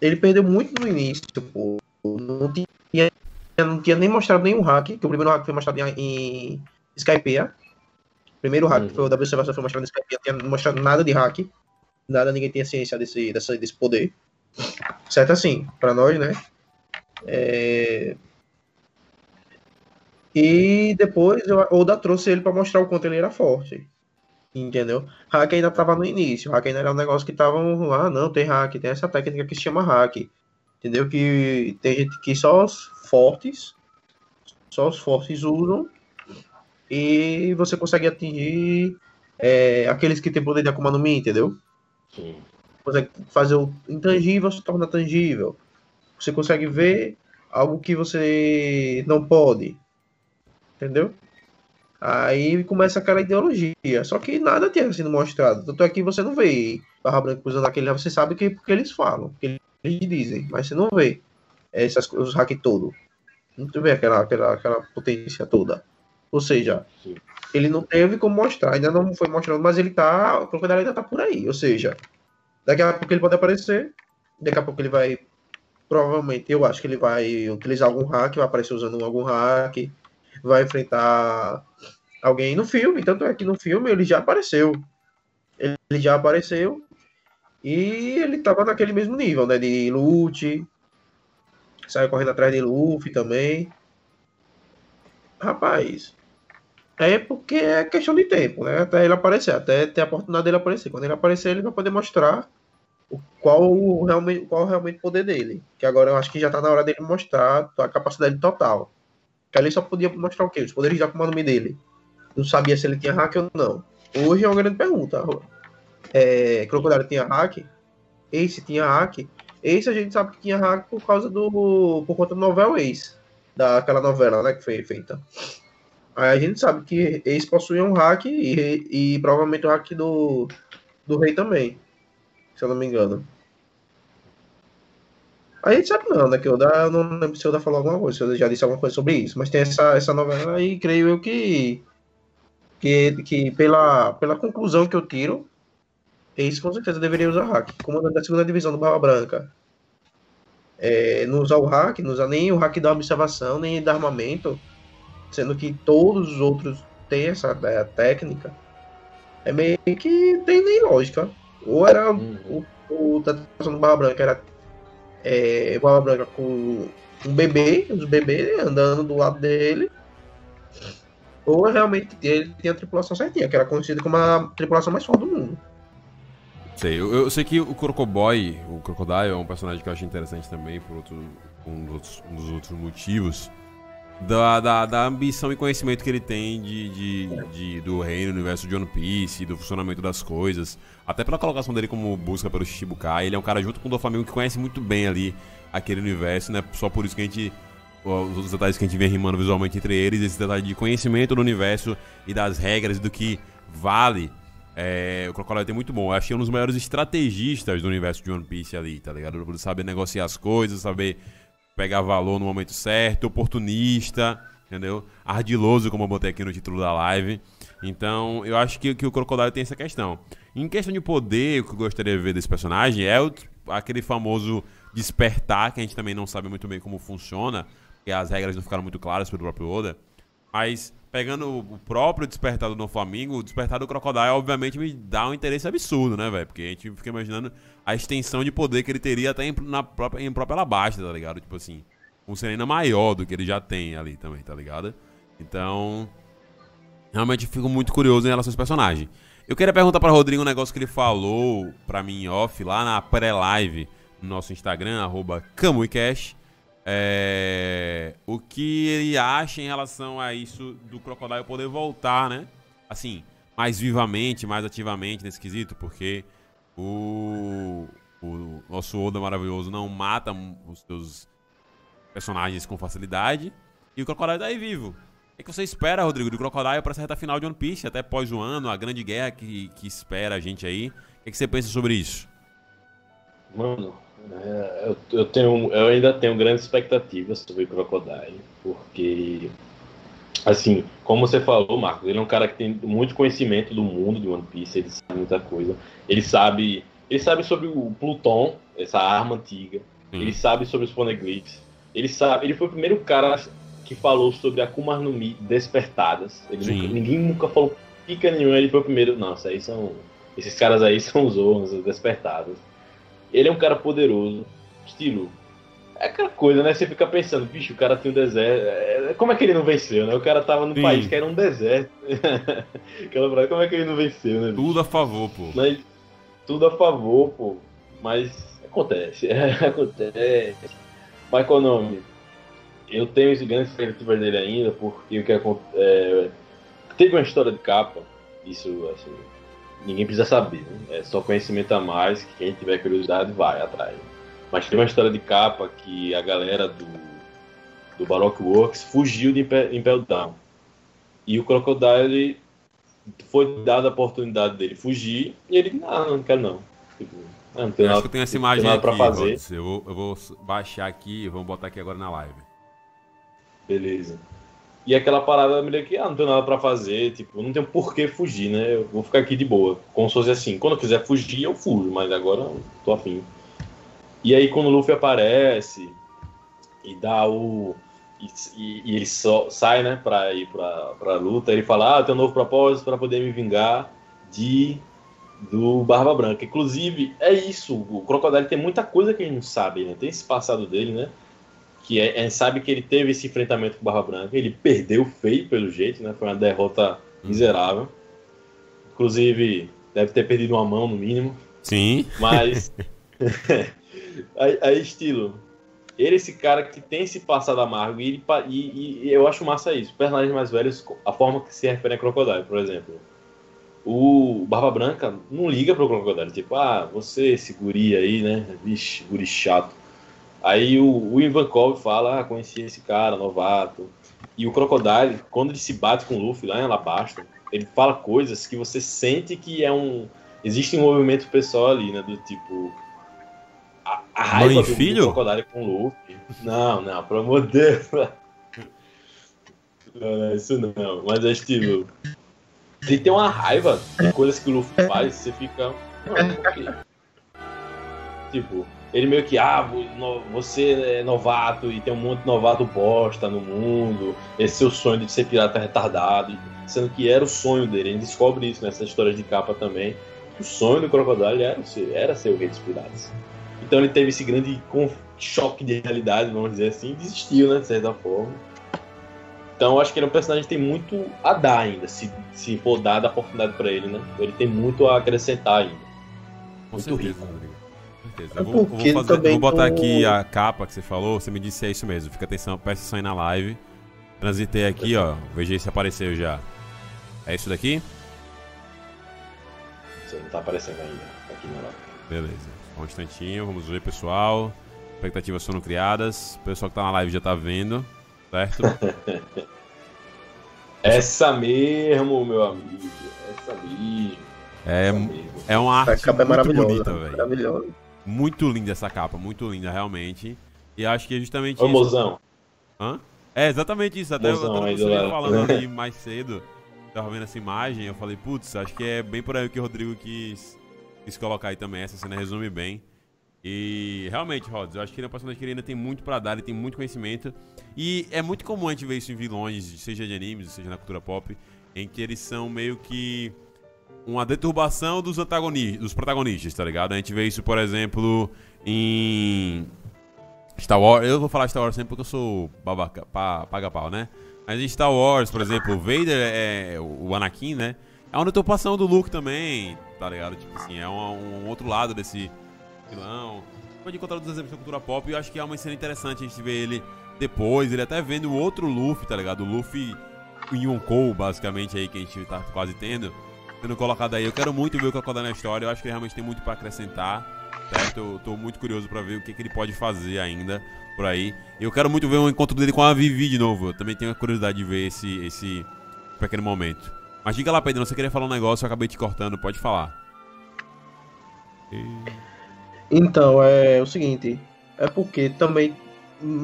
ele perdeu muito no início, pô. Não tinha, não tinha nem mostrado nenhum hack, que o primeiro hack foi mostrado em, O primeiro hack Uhum. que foi o da observação foi mostrado não tinha mostrado nada de hack. Nada, ninguém tinha ciência desse, dessa, desse poder. Certo assim, pra nós, né? É, E depois o Oda trouxe ele para mostrar o quanto ele era forte. Entendeu? Hack ainda tava no início. Hack ainda era um negócio que tava. Ah, não, tem hack, tem essa técnica que se chama hack. Entendeu? Que tem gente que só os fortes. Só os fortes usam. E você consegue atingir é, aqueles que tem poder de Akuma no Mi, entendeu? Sim. Consegue fazer o intangível se torna tangível. Você consegue ver algo que você não pode. Entendeu? Aí começa aquela ideologia. Só que nada tinha sido mostrado. Tanto é que você não vê Barra Branca usando aquele. Você sabe que porque eles falam, que eles dizem, mas você não vê essas, os hack todo. Não vê aquela, aquela, aquela potência toda. Ou seja, Sim. ele não teve como mostrar, ainda não foi mostrando, mas ele tá. O Crocodile ainda tá por aí. Ou seja, daqui a pouco ele pode aparecer, daqui a pouco ele vai. Provavelmente, eu acho que ele vai utilizar algum hack, vai aparecer usando algum hack, vai enfrentar alguém no filme. Tanto é que no filme ele já apareceu. Ele já apareceu. E ele tava naquele mesmo nível, né? De loot. Saiu correndo atrás de Luffy também. Rapaz, é porque é questão de tempo, né? Até ele aparecer, até ter a oportunidade dele aparecer. Quando ele aparecer, ele vai poder mostrar o, qual realmente qual realmente o poder dele. Que agora eu acho que já tá na hora dele mostrar a capacidade total. Que ali só podia mostrar o quê? Os poderes de Akuma no Mi dele. Não sabia se ele tinha hack ou não. Hoje é uma grande pergunta. É, Crocodile tinha hack? Ace tinha hack? Ace a gente sabe que tinha hack por causa do. por conta do novel Ace. Daquela novela, né? Que foi feita. Aí a gente sabe que eles possuíam um hack e, e provavelmente o hack do, do rei também, se eu não me engano. A gente sabe não, né? Que eu não lembro se o Oda falou alguma coisa, se Oda já disse alguma coisa sobre isso, mas tem essa, essa novela e creio eu que, que, que pela, pela conclusão que eu tiro, eles com certeza deveriam usar hack. Comandante da segunda divisão do Barra Branca. É, não usar o hack, não usar nem o hack da observação, nem da armamento sendo que todos os outros têm essa é, técnica, é meio que tem nem lógica. Ou era uhum. o, o do Barra Branca era é, Barra Branca com um bebê, os bebês andando do lado dele, ou realmente ele tinha a tripulação certinha, que era conhecida como a tripulação mais forte do mundo. Sei, eu, eu, sei que o Crocoboy, o Crocodile, é um personagem que eu acho interessante também, por outro, um, dos um dos outros motivos da, da, da, ambição e conhecimento que ele tem de, de, de, do reino, universo de One Piece, do funcionamento das coisas. Até pela colocação dele como busca pelo Shichibukai. Ele é um cara junto com o Doflamingo que conhece muito bem ali aquele universo, né? Só por isso que a gente. Os detalhes que a gente vem rimando visualmente entre eles, esse detalhe de conhecimento do universo e das regras do que vale. É, o Crocodile tem muito bom. Eu achei um dos maiores estrategistas do universo de One Piece ali, tá ligado? Por saber negociar as coisas, saber pegar valor no momento certo, oportunista, entendeu? Ardiloso, como eu botei aqui no título da live. Então, eu acho que, que o Crocodile tem essa questão. Em questão de poder, o que eu gostaria de ver desse personagem é o, aquele famoso despertar, que a gente também não sabe muito bem como funciona, porque as regras não ficaram muito claras pelo próprio Oda. Mas pegando o próprio despertado do Flamengo, o despertar do Crocodile, obviamente, me dá um interesse absurdo, né, velho? Porque a gente fica imaginando a extensão de poder que ele teria até em, na própria, em própria Alabasta, tá ligado? Tipo assim, um Serena maior do que ele já tem ali também, tá ligado? Então, realmente fico muito curioso em relação a esse personagem. Eu queria perguntar para Rodrigo um negócio que ele falou pra mim off lá na pré-live no nosso Instagram, arroba CamuiCash é, o que ele acha em relação a isso do Crocodile poder voltar, né? Assim, mais vivamente, mais ativamente nesse quesito, porque o, o nosso Oda maravilhoso não mata os seus personagens com facilidade e o Crocodile tá aí vivo. O que você espera, Rodrigo, do Crocodile para essa reta final de One Piece, até pós o ano, a grande guerra que, que espera a gente aí? O que você pensa sobre isso? Mano, é, eu, eu, tenho, eu ainda tenho grandes expectativas sobre Crocodile, porque, assim, como você falou, Marcos, ele é um cara que tem muito conhecimento do mundo de One Piece, ele sabe muita coisa. Ele sabe, ele sabe sobre o Pluton, essa arma antiga. Hum. Ele sabe sobre os Poneglyphs. Ele sabe, ele foi o primeiro cara que falou sobre a Akuma no Mi despertadas. Nunca, ninguém nunca falou pica nenhuma, ele foi o primeiro. Nossa, aí são esses caras aí são os os despertados. Ele é um cara poderoso, estilo. É aquela coisa, né? Você fica pensando, bicho, o cara tem um deserto. É, como é que ele não venceu, né? O cara tava num Sim. país que era um deserto. aquela frase, como é que ele não venceu, né? bicho? Tudo a favor, pô. Mas, tudo a favor, pô. Mas acontece. acontece. Mas qual o nome? Eu tenho grandes expectativas dele ainda, porque o que acontece. É, teve uma história de capa, isso assim, ninguém precisa saber, né? É só conhecimento a mais, que quem tiver curiosidade vai atrás. Mas teve uma história de capa que a galera do, do Baroque Works fugiu de Impel Down. E o Crocodile foi dada a oportunidade dele fugir, e ele, não, não quero não. Tipo, ah, não tenho Eu acho nada, que eu tenho essa imagem aqui, pra fazer. Eu vou, eu vou baixar aqui e vamos botar aqui agora na live. Beleza. E aquela parada meio que, ah, não tenho nada pra fazer, tipo, não tenho por que fugir, né? Eu vou ficar aqui de boa. Como se fosse assim, quando eu quiser fugir, eu fujo, mas agora tô afim. E aí quando o Luffy aparece e dá o. E, e- e ele só sai, né, pra ir pra, pra luta, ele fala, ah, eu tenho um novo propósito pra poder me vingar de. Do Barba Branca. Inclusive, é isso. O Crocodile tem muita coisa que a gente não sabe, né? Tem esse passado dele, né? Que é- a gente sabe que ele teve esse enfrentamento com o Barba Branca, ele perdeu feio pelo jeito, né? Foi uma derrota miserável. Inclusive, deve ter perdido uma mão no mínimo, Sim. mas aí, aí, estilo. Ele é esse cara que tem esse passado amargo e, ele e- e eu acho massa isso. Personagens mais velhos, a forma que se refere a Crocodile, por exemplo. O Barba Branca não liga pro Crocodile, tipo, ah, você, esse guri aí, né? Vixe, guri chato. Aí o, o Ivankov fala, ah, conheci esse cara, novato. E o Crocodile, quando ele se bate com o Luffy lá em Alabasta, ele fala coisas que você sente que é um. Existe um movimento pessoal ali, né? Do tipo. A, a raiva Mãe do, filho? do Crocodile com o Luffy. Não, não, pelo amor de Deus. Não, não, isso não. Mas é estilo. Ele tem uma raiva de coisas que o Luffy faz, você fica. Mano, por quê? Tipo, ele meio que, ah, você é novato e tem um monte de novato bosta no mundo, esse seu sonho de ser pirata é retardado, sendo que era o sonho dele. Ele descobre isso nessa história de capa também. que O sonho do Crocodile era ser, era ser o rei dos piratas. Então ele teve esse grande choque de realidade, vamos dizer assim, e desistiu, né, de certa forma. Então eu acho que ele é um personagem que tem muito a dar ainda, se, se for dada a oportunidade pra ele, né? Ele tem muito a acrescentar ainda. Com Muito certeza, rico. Rodrigo. Certeza. É Eu vou, eu vou fazer- vou botar aqui a capa que você falou, você me disse é isso mesmo. Fica atenção, presta atenção aí na live. Transitei aqui, ó. Veja aí se apareceu já. É isso daqui? Você não tá aparecendo ainda aqui na live. Beleza. Só um instantinho, vamos ver, pessoal. Expectativas foram criadas. O pessoal que tá na live já tá vendo, certo? Essa mesmo, meu amigo. Essa mesmo. É, Essa mesmo. é uma arte capa é muito maravilhosa. bonita, velho. maravilhosa. Muito linda essa capa, muito linda, realmente. E acho que é justamente Ô, isso. mozão. Hã? É exatamente isso. Até eu Mozão tava você lado. falando ali mais cedo. Tava vendo essa imagem. Eu falei, putz, acho que é bem por aí que o Rodrigo quis, quis colocar aí também. Essa cena resume bem. E realmente, Rods, eu acho que ele é um personagem que ele ainda tem muito pra dar, ele tem muito conhecimento. E é muito comum a gente ver isso em vilões, seja de animes, seja na cultura pop, em que eles são meio que uma deturbação dos antagonistas, dos protagonistas, tá ligado? A gente vê isso, por exemplo, em Star Wars. Eu vou falar Star Wars sempre porque eu sou babaca, pa, paga-pau, né? Mas em Star Wars, por exemplo, Vader é o Anakin, né? É uma deturpação do Luke também, tá ligado? Tipo assim, é um, um outro lado desse vilão. Pode encontrar outros exemplos da cultura pop e eu acho que é uma cena interessante a gente ver ele depois, ele até vendo o outro Luffy, tá ligado? O Luffy Yonkou, basicamente, aí que a gente tá quase tendo, sendo colocado aí. Eu quero muito ver o Crocodile na história, eu acho que ele realmente tem muito pra acrescentar, certo? Eu tô muito curioso pra ver o que, que ele pode fazer ainda por aí. Eu quero muito ver o encontro dele com a Vivi de novo. Eu também tenho a curiosidade de ver esse, esse pequeno momento. Mas diga lá, Pedro, você queria falar um negócio, eu acabei te cortando, pode falar. E- Então, é o seguinte, é porque também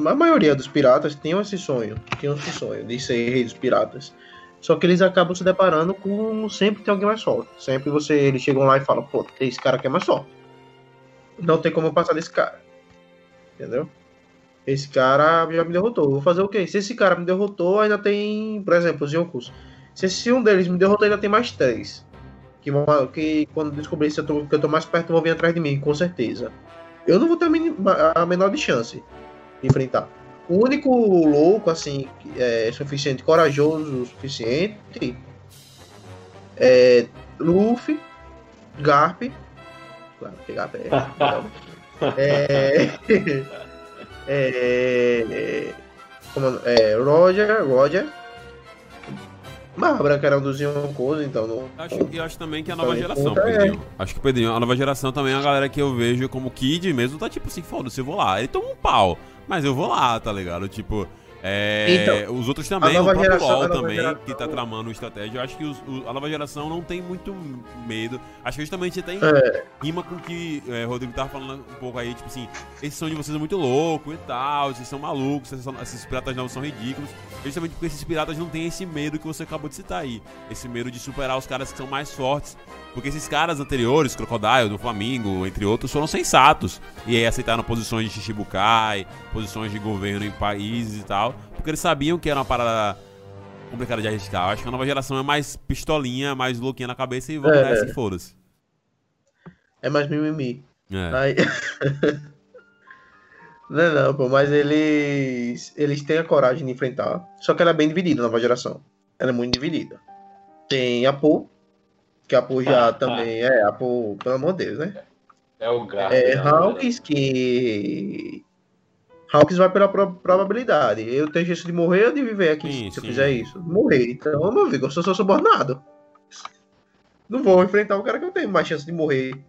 a maioria dos piratas tinham esse sonho, tinham esse sonho de ser rei dos piratas. Só que eles acabam se deparando com sempre tem alguém mais forte. Sempre você eles chegam lá e falam, pô, tem esse cara que é mais forte. Não tem como passar desse cara. Entendeu? Esse cara já me derrotou. Vou fazer o quê? Se esse cara me derrotou, ainda tem, por exemplo, os Yonkus. Se, se um deles me derrotou, ainda tem mais três. Que, que quando descobrir se eu tô, que eu tô mais perto, vão vir atrás de mim, com certeza. Eu não vou ter a, menor de chance. enfrentar. O único louco, assim, é suficiente, corajoso o suficiente é Luffy, Garp. Claro, que Garp é. é, é, é, como, é, Roger, Roger. Bárbara, que era um dos Yonkos, então não. Acho, eu acho também que a nova geração, Pedrinho. É. Acho que o Pedrinho, a nova geração também é a galera que eu vejo como Kid mesmo, tá tipo assim, foda-se, eu vou lá. Ele toma um pau, mas eu vou lá, tá ligado? Tipo, é, então, os outros também, o próprio geração, LoL também, geração... que tá tramando estratégia. Eu acho que os, o, a nova geração não tem muito medo. Acho que justamente até é. rima com o que é, Rodrigo tava falando um pouco aí, tipo assim, esse som de vocês é muito louco e tal, vocês são malucos, esses, esses piratas novos são ridículos. Justamente porque esses piratas não têm esse medo que você acabou de citar aí. Esse medo de superar os caras que são mais fortes. Porque esses caras anteriores, Crocodile, do Flamengo, entre outros, foram sensatos. E aí aceitaram posições de Shichibukai, posições de governo em países e tal. Porque eles sabiam que era uma parada complicada de arriscar. Eu acho que a nova geração é mais pistolinha, mais louquinha na cabeça e vão é, nessa e foda-se. É mais mimimi. É. Aí... não, não, pô, mas eles eles têm a coragem de enfrentar. Só que ela é bem dividida, a nova geração. Ela é muito dividida. Tem a Poo, que a Poo já ah, também ah. é, a Poo, pelo amor de Deus, né? É o gato. É, né? Hawks que Hawks vai pela pro probabilidade. Eu tenho chance de morrer ou de viver aqui sim, se sim. eu fizer isso? Morrer. Então, meu amigo, eu sou, sou subordinado. Não vou enfrentar o cara que eu tenho mais chance de morrer.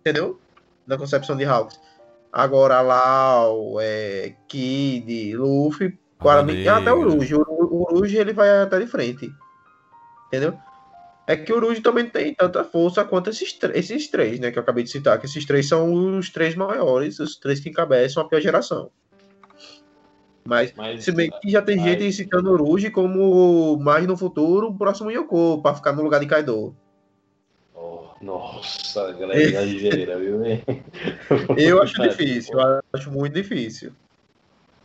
Entendeu? Na concepção de Hawks. Agora lá, é, Kid, Luffy. Até o Rouge. O, o Rouge ele vai até de frente. Entendeu? É que o Rouge também tem tanta força quanto esses, esses três, né? Que eu acabei de citar. Que esses três são os três maiores, os três que encabeçam a pior geração. Mas, mas se bem que já tem mas... gente citando Ruge como mais no futuro, o próximo Yoko, pra ficar no lugar de Kaido. Oh, nossa, galera exagera, viu? eu acho difícil, eu acho muito difícil.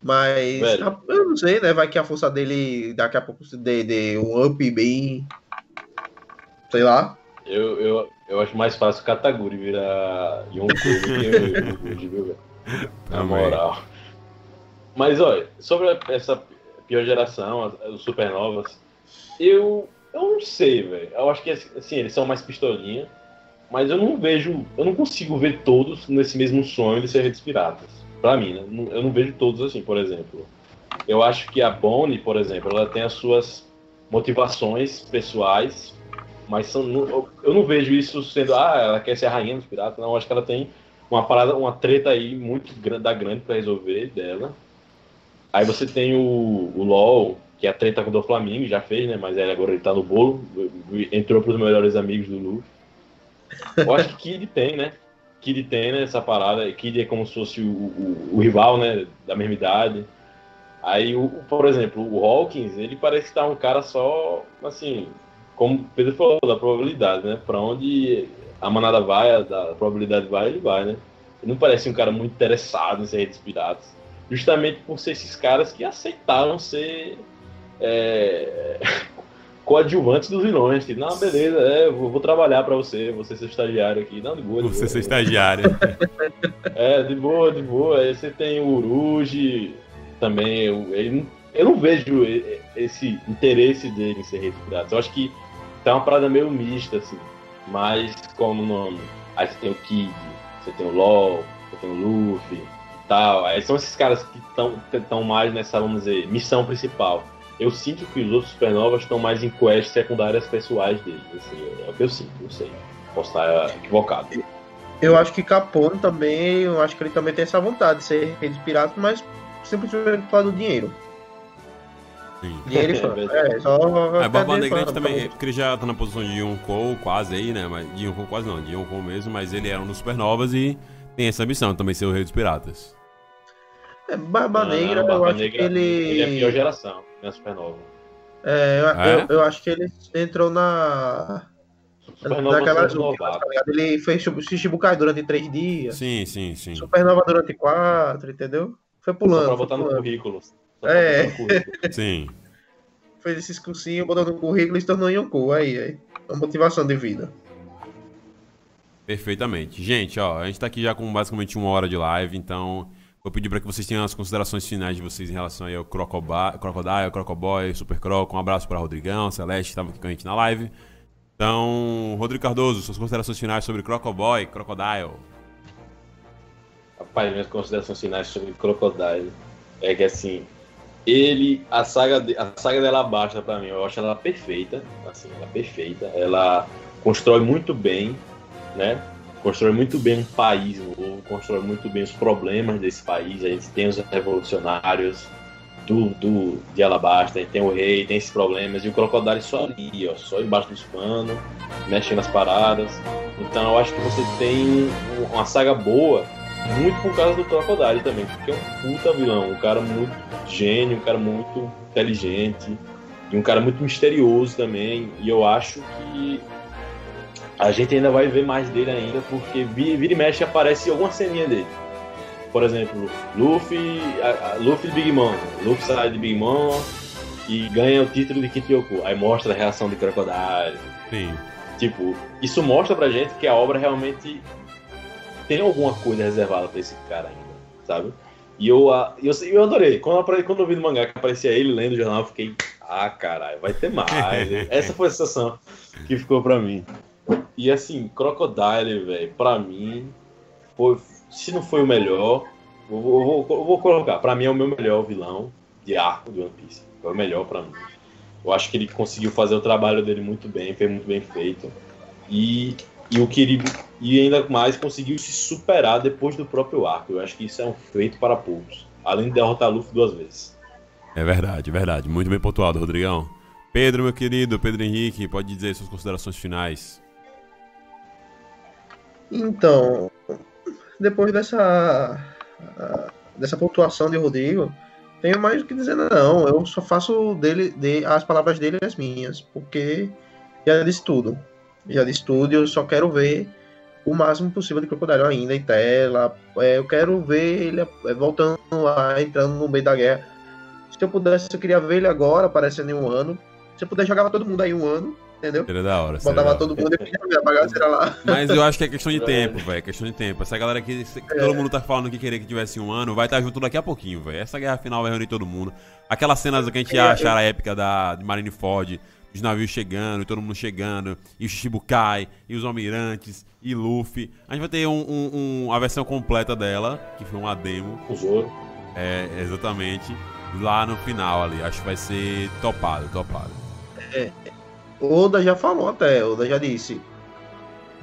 Mas Velho. eu não sei, né? Vai que a força dele daqui a pouco dê, dê um up bem. Sei lá. Eu, eu, eu acho mais fácil o Kataguri virar Yonko do que o Ruge, viu, velho? Na moral. Mas olha, sobre essa pior geração, os supernovas, eu, eu não sei, velho. Eu acho que assim, eles são mais pistolinha, mas eu não vejo, eu não consigo ver todos nesse mesmo sonho de ser redes piratas. Pra mim, né? Eu não vejo todos assim, por exemplo. Eu acho que a Bonnie, por exemplo, ela tem as suas motivações pessoais, mas são, eu não vejo isso sendo, ah, ela quer ser a rainha dos piratas. Não, eu acho que ela tem uma parada, uma treta aí muito grande, da grande para resolver dela. Aí você tem o, o LOL, que é a treta com o Flamengo, já fez, né? Mas ele agora ele tá no bolo, entrou pros melhores amigos do Luffy. Eu acho que Kid tem, né? Kid tem, né? Essa parada. Kid é como se fosse o, o, o rival, né? Da mesma idade. Aí, o, por exemplo, o Hawkins, ele parece estar tá um cara só, assim, como o Pedro falou, da probabilidade, né? Pra onde a manada vai, a, a probabilidade vai, ele vai, né? Ele não parece um cara muito interessado em ser redes piratas justamente por ser esses caras que aceitaram ser é, coadjuvantes dos vilões. Tipo, não, beleza, é, vou, vou trabalhar para você, você ser estagiário aqui. Não, de boa. De você boa, ser estagiário. é, de boa, de boa. Aí você tem o Uruji também. Ele, eu não vejo esse interesse dele em ser rei Eu acho que tá uma parada meio mista, assim. Mas, como nome? Aí você tem o Kid, você tem o LOL, você tem o Luffy, tal. Aí são esses caras que estão mais nessa, vamos dizer, missão principal. Eu sinto que os outros supernovas estão mais em quests secundárias pessoais deles. Assim, é o que eu sinto, não sei. Posso estar equivocado. Eu acho que Capone também, eu acho que ele também tem essa vontade de ser rei de piratas, mas simplesmente por causa do dinheiro. Sim. Dinheiro e fã. é, só. É, Barba Negra a também, porque ele já tá na posição de Yonkou quase aí, né? Mas, de Yonkou quase não, de Yonkou mesmo, mas ele era um dos supernovas e tem essa missão também ser o rei dos piratas. É, Barba Negra, não, Barba eu Negra, acho que ele. Ele é a pior geração, né? Supernova. É, eu, é? Eu, eu, acho que ele entrou na. Supernova naquela tá Ele fez Shichibukai durante três dias. Sim, sim, sim. Supernova durante quatro, entendeu? Foi pulando. Só pra botar no currículo. É. No currículo. sim. Fez esses cursinhos, botou no currículo e se tornou Yonkou. Aí, aí. Uma motivação de vida. Perfeitamente. Gente, ó, a gente tá aqui já com basicamente uma hora de live, então Vou pedir para que vocês tenham as considerações finais de vocês em relação aí ao Crocodile, Crocodile Crocoboy, Super Croc. Um abraço para Rodrigão, Celeste, que estava aqui com a gente na live. Então, Rodrigo Cardoso, suas considerações finais sobre Crocoboy, Crocodile. Rapaz, minhas considerações finais sobre Crocodile é que assim, ele, a saga, de, a saga dela basta para mim, eu acho ela perfeita, assim, ela é perfeita, ela constrói muito bem, né? Constrói muito bem um país novo, constrói muito bem os problemas desse país. A gente tem os revolucionários do, do, de Alabasta, tem o rei, tem esses problemas, e o Crocodile só ali, ó, só embaixo dos panos, mexendo nas paradas. Então eu acho que você tem uma saga boa, muito por causa do Crocodile também, porque é um puta vilão, um cara muito gênio, um cara muito inteligente, e um cara muito misterioso também, e eu acho que a gente ainda vai ver mais dele ainda, porque vira e mexe aparece alguma ceninha dele. Por exemplo, Luffy, a, a, Luffy de Big Mom. Luffy sai de Big Mom e ganha o título de Kitioku. Aí mostra a reação de Crocodile. Sim. Tipo, isso mostra pra gente que a obra realmente tem alguma coisa reservada pra esse cara ainda, sabe? E eu, eu, eu adorei. Quando eu, quando eu vi no mangá que aparecia ele lendo o jornal, eu fiquei, ah, caralho, vai ter mais. Essa foi a sensação que ficou pra mim. E assim, Crocodile, velho, pra mim, foi, se não foi o melhor, eu vou, vou, colocar, pra mim é o meu melhor vilão de arco de One Piece. Foi o melhor pra mim. Eu acho que ele conseguiu fazer o trabalho dele muito bem, foi muito bem feito. E, e o que ele, e ainda mais conseguiu se superar depois do próprio arco. Eu acho que isso é um feito para poucos. Além de derrotar Luffy duas vezes. É verdade, é verdade. Muito bem pontuado, Rodrigão. Pedro, meu querido, Pedro Henrique, pode dizer suas considerações finais. Então, depois dessa dessa pontuação de Rodrigo, tenho mais o que dizer não. Eu só faço dele de, as palavras dele as minhas, porque já disse tudo. Já disse tudo. Eu só quero ver o máximo possível de Crocodile ainda em tela. É, eu quero ver ele é, voltando lá, entrando no meio da guerra. Se eu pudesse, eu queria ver ele agora, aparecendo em um ano. Se eu puder, jogava todo mundo aí um ano entendeu? Seria da hora. Botava todo mundo e a bagaceira lá. Mas eu acho que é questão de tempo, velho. É questão de tempo. Essa galera que, que é. todo mundo tá falando que queria que tivesse um ano, vai estar tá junto daqui a pouquinho, velho. Essa guerra final vai reunir todo mundo. Aquelas cenas que a gente é, achar a épica da, de Marineford, os navios chegando, e todo mundo chegando, e o Shichibukai, e os almirantes, e Luffy. A gente vai ter um, um, um, a versão completa dela, que foi uma demo. O É, exatamente. Lá no final ali. Acho que vai ser topado, topado. É, Oda já falou até, Oda já disse.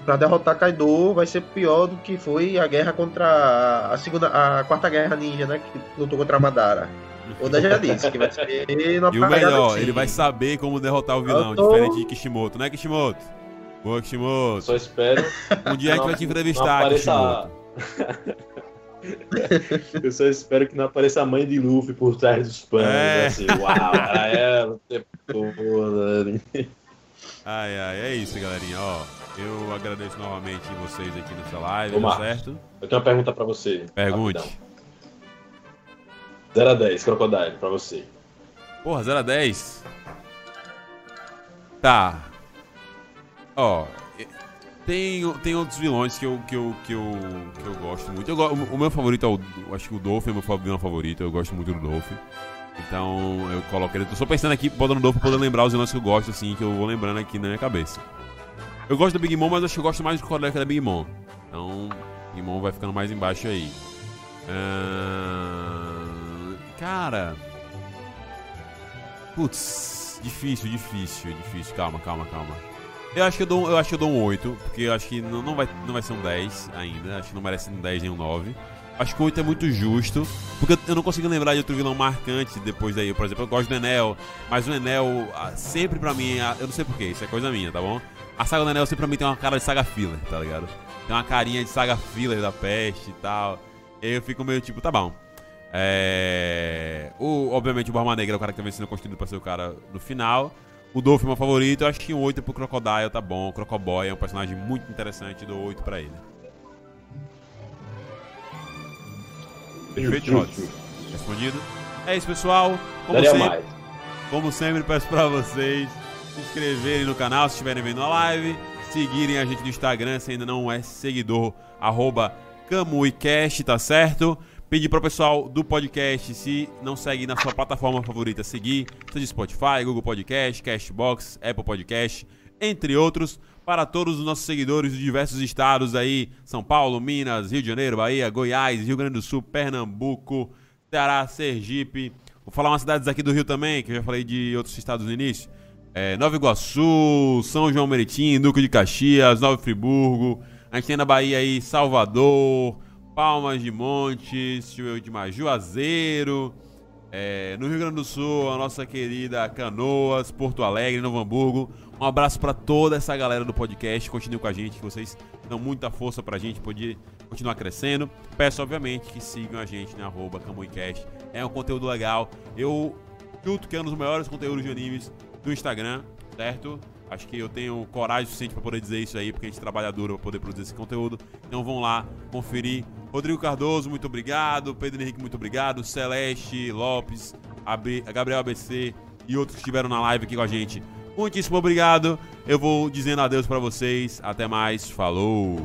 Para derrotar Kaido vai ser pior do que foi a guerra contra a segunda, a quarta guerra ninja, né, que lutou contra a Madara. Oda já disse que vai ser E o melhor, assim. ele vai saber como derrotar o vilão, tô... diferente de Kishimoto, né, Kishimoto? Boa, Kishimoto. Só espero. Um dia a gente vai te entrevistar, Kishimoto. Eu só espero que não apareça a mãe de Luffy por trás dos panos. É. Assim, uau, era ela o tempo todo. Ai, ai, é isso, galerinha. Ó, eu agradeço novamente vocês aqui nessa live, Ô, certo? Eu tenho uma pergunta pra você. Pergunte. Rapidão. 0 a 10, Crocodile, pra você. Porra, 0 a 10? Tá. Ó, tem, tem outros vilões que eu, que eu, que eu, que eu gosto muito. Eu, o, o meu favorito é o. Acho que o Dolphin é o meu vilão favorito. Eu gosto muito do Dolphin. Então eu coloco ele. Tô só pensando aqui, botando novo pra poder lembrar os vilões que eu gosto, assim, que eu vou lembrando aqui na minha cabeça. Eu gosto da Big Mom, mas acho que eu gosto mais do que da Big Mom. Então, Big Mom vai ficando mais embaixo aí. Uh... Cara. Putz, difícil, difícil, difícil. Calma, calma, calma. Eu acho que eu dou, eu acho que eu dou um 8, porque eu acho que não, não, vai, não vai ser um 10 ainda. Acho que não merece um 10 nem um 9. Acho que o 8 é muito justo. Porque eu não consigo lembrar de outro vilão marcante depois daí. Por exemplo, eu gosto do Enel. Mas o Enel, ah, sempre pra mim, ah, eu não sei porquê, isso é coisa minha, tá bom? A saga do Enel sempre pra mim tem uma cara de saga filler, tá ligado? Tem uma carinha de saga filler da peste e tal. Eu fico meio tipo, tá bom. É... O, obviamente o Barba Negra é o cara que tá vencendo construído pra ser o cara do final. O Dolph é meu favorito, eu acho que um 8 pro Crocodile tá bom. O Crocoboy é um personagem muito interessante, dou 8 pra ele. Perfeito. Respondido? É isso, pessoal. Como Daria sempre, mais. como sempre, peço pra vocês se inscreverem no canal se estiverem vendo a live, seguirem a gente no Instagram se ainda não é seguidor, arroba CamuiCast, tá certo? Pedir para o pessoal do podcast, se não segue na sua plataforma favorita, seguir, seja Spotify, Google Podcast, Cashbox, Apple Podcast, entre outros, para todos os nossos seguidores de diversos estados aí, São Paulo, Minas, Rio de Janeiro, Bahia, Goiás, Rio Grande do Sul, Pernambuco, Ceará, Sergipe. Vou falar umas cidades aqui do Rio também, que eu já falei de outros estados no início. É, Nova Iguaçu, São João Meriti, Duque de Caxias, Nova Friburgo. A gente tem na Bahia aí Salvador, Palmas de Montes, de Juazeiro. É, no Rio Grande do Sul, a nossa querida Canoas, Porto Alegre, Novo Hamburgo. Um abraço para toda essa galera do podcast. Continue com a gente, que vocês dão muita força pra gente poder continuar crescendo. Peço, obviamente, que sigam a gente na arroba. É um conteúdo legal. Eu chuto que é um dos maiores conteúdos de animes do Instagram, certo? Acho que eu tenho coragem suficiente para poder dizer isso aí, porque a gente trabalha duro para poder produzir esse conteúdo. Então vão lá conferir. Rodrigo Cardoso, muito obrigado. Pedro Henrique, muito obrigado. Celeste Lopes, Gabriel ABC e outros que estiveram na live aqui com a gente. Muitíssimo obrigado. Eu vou dizendo adeus para vocês. Até mais. Falou.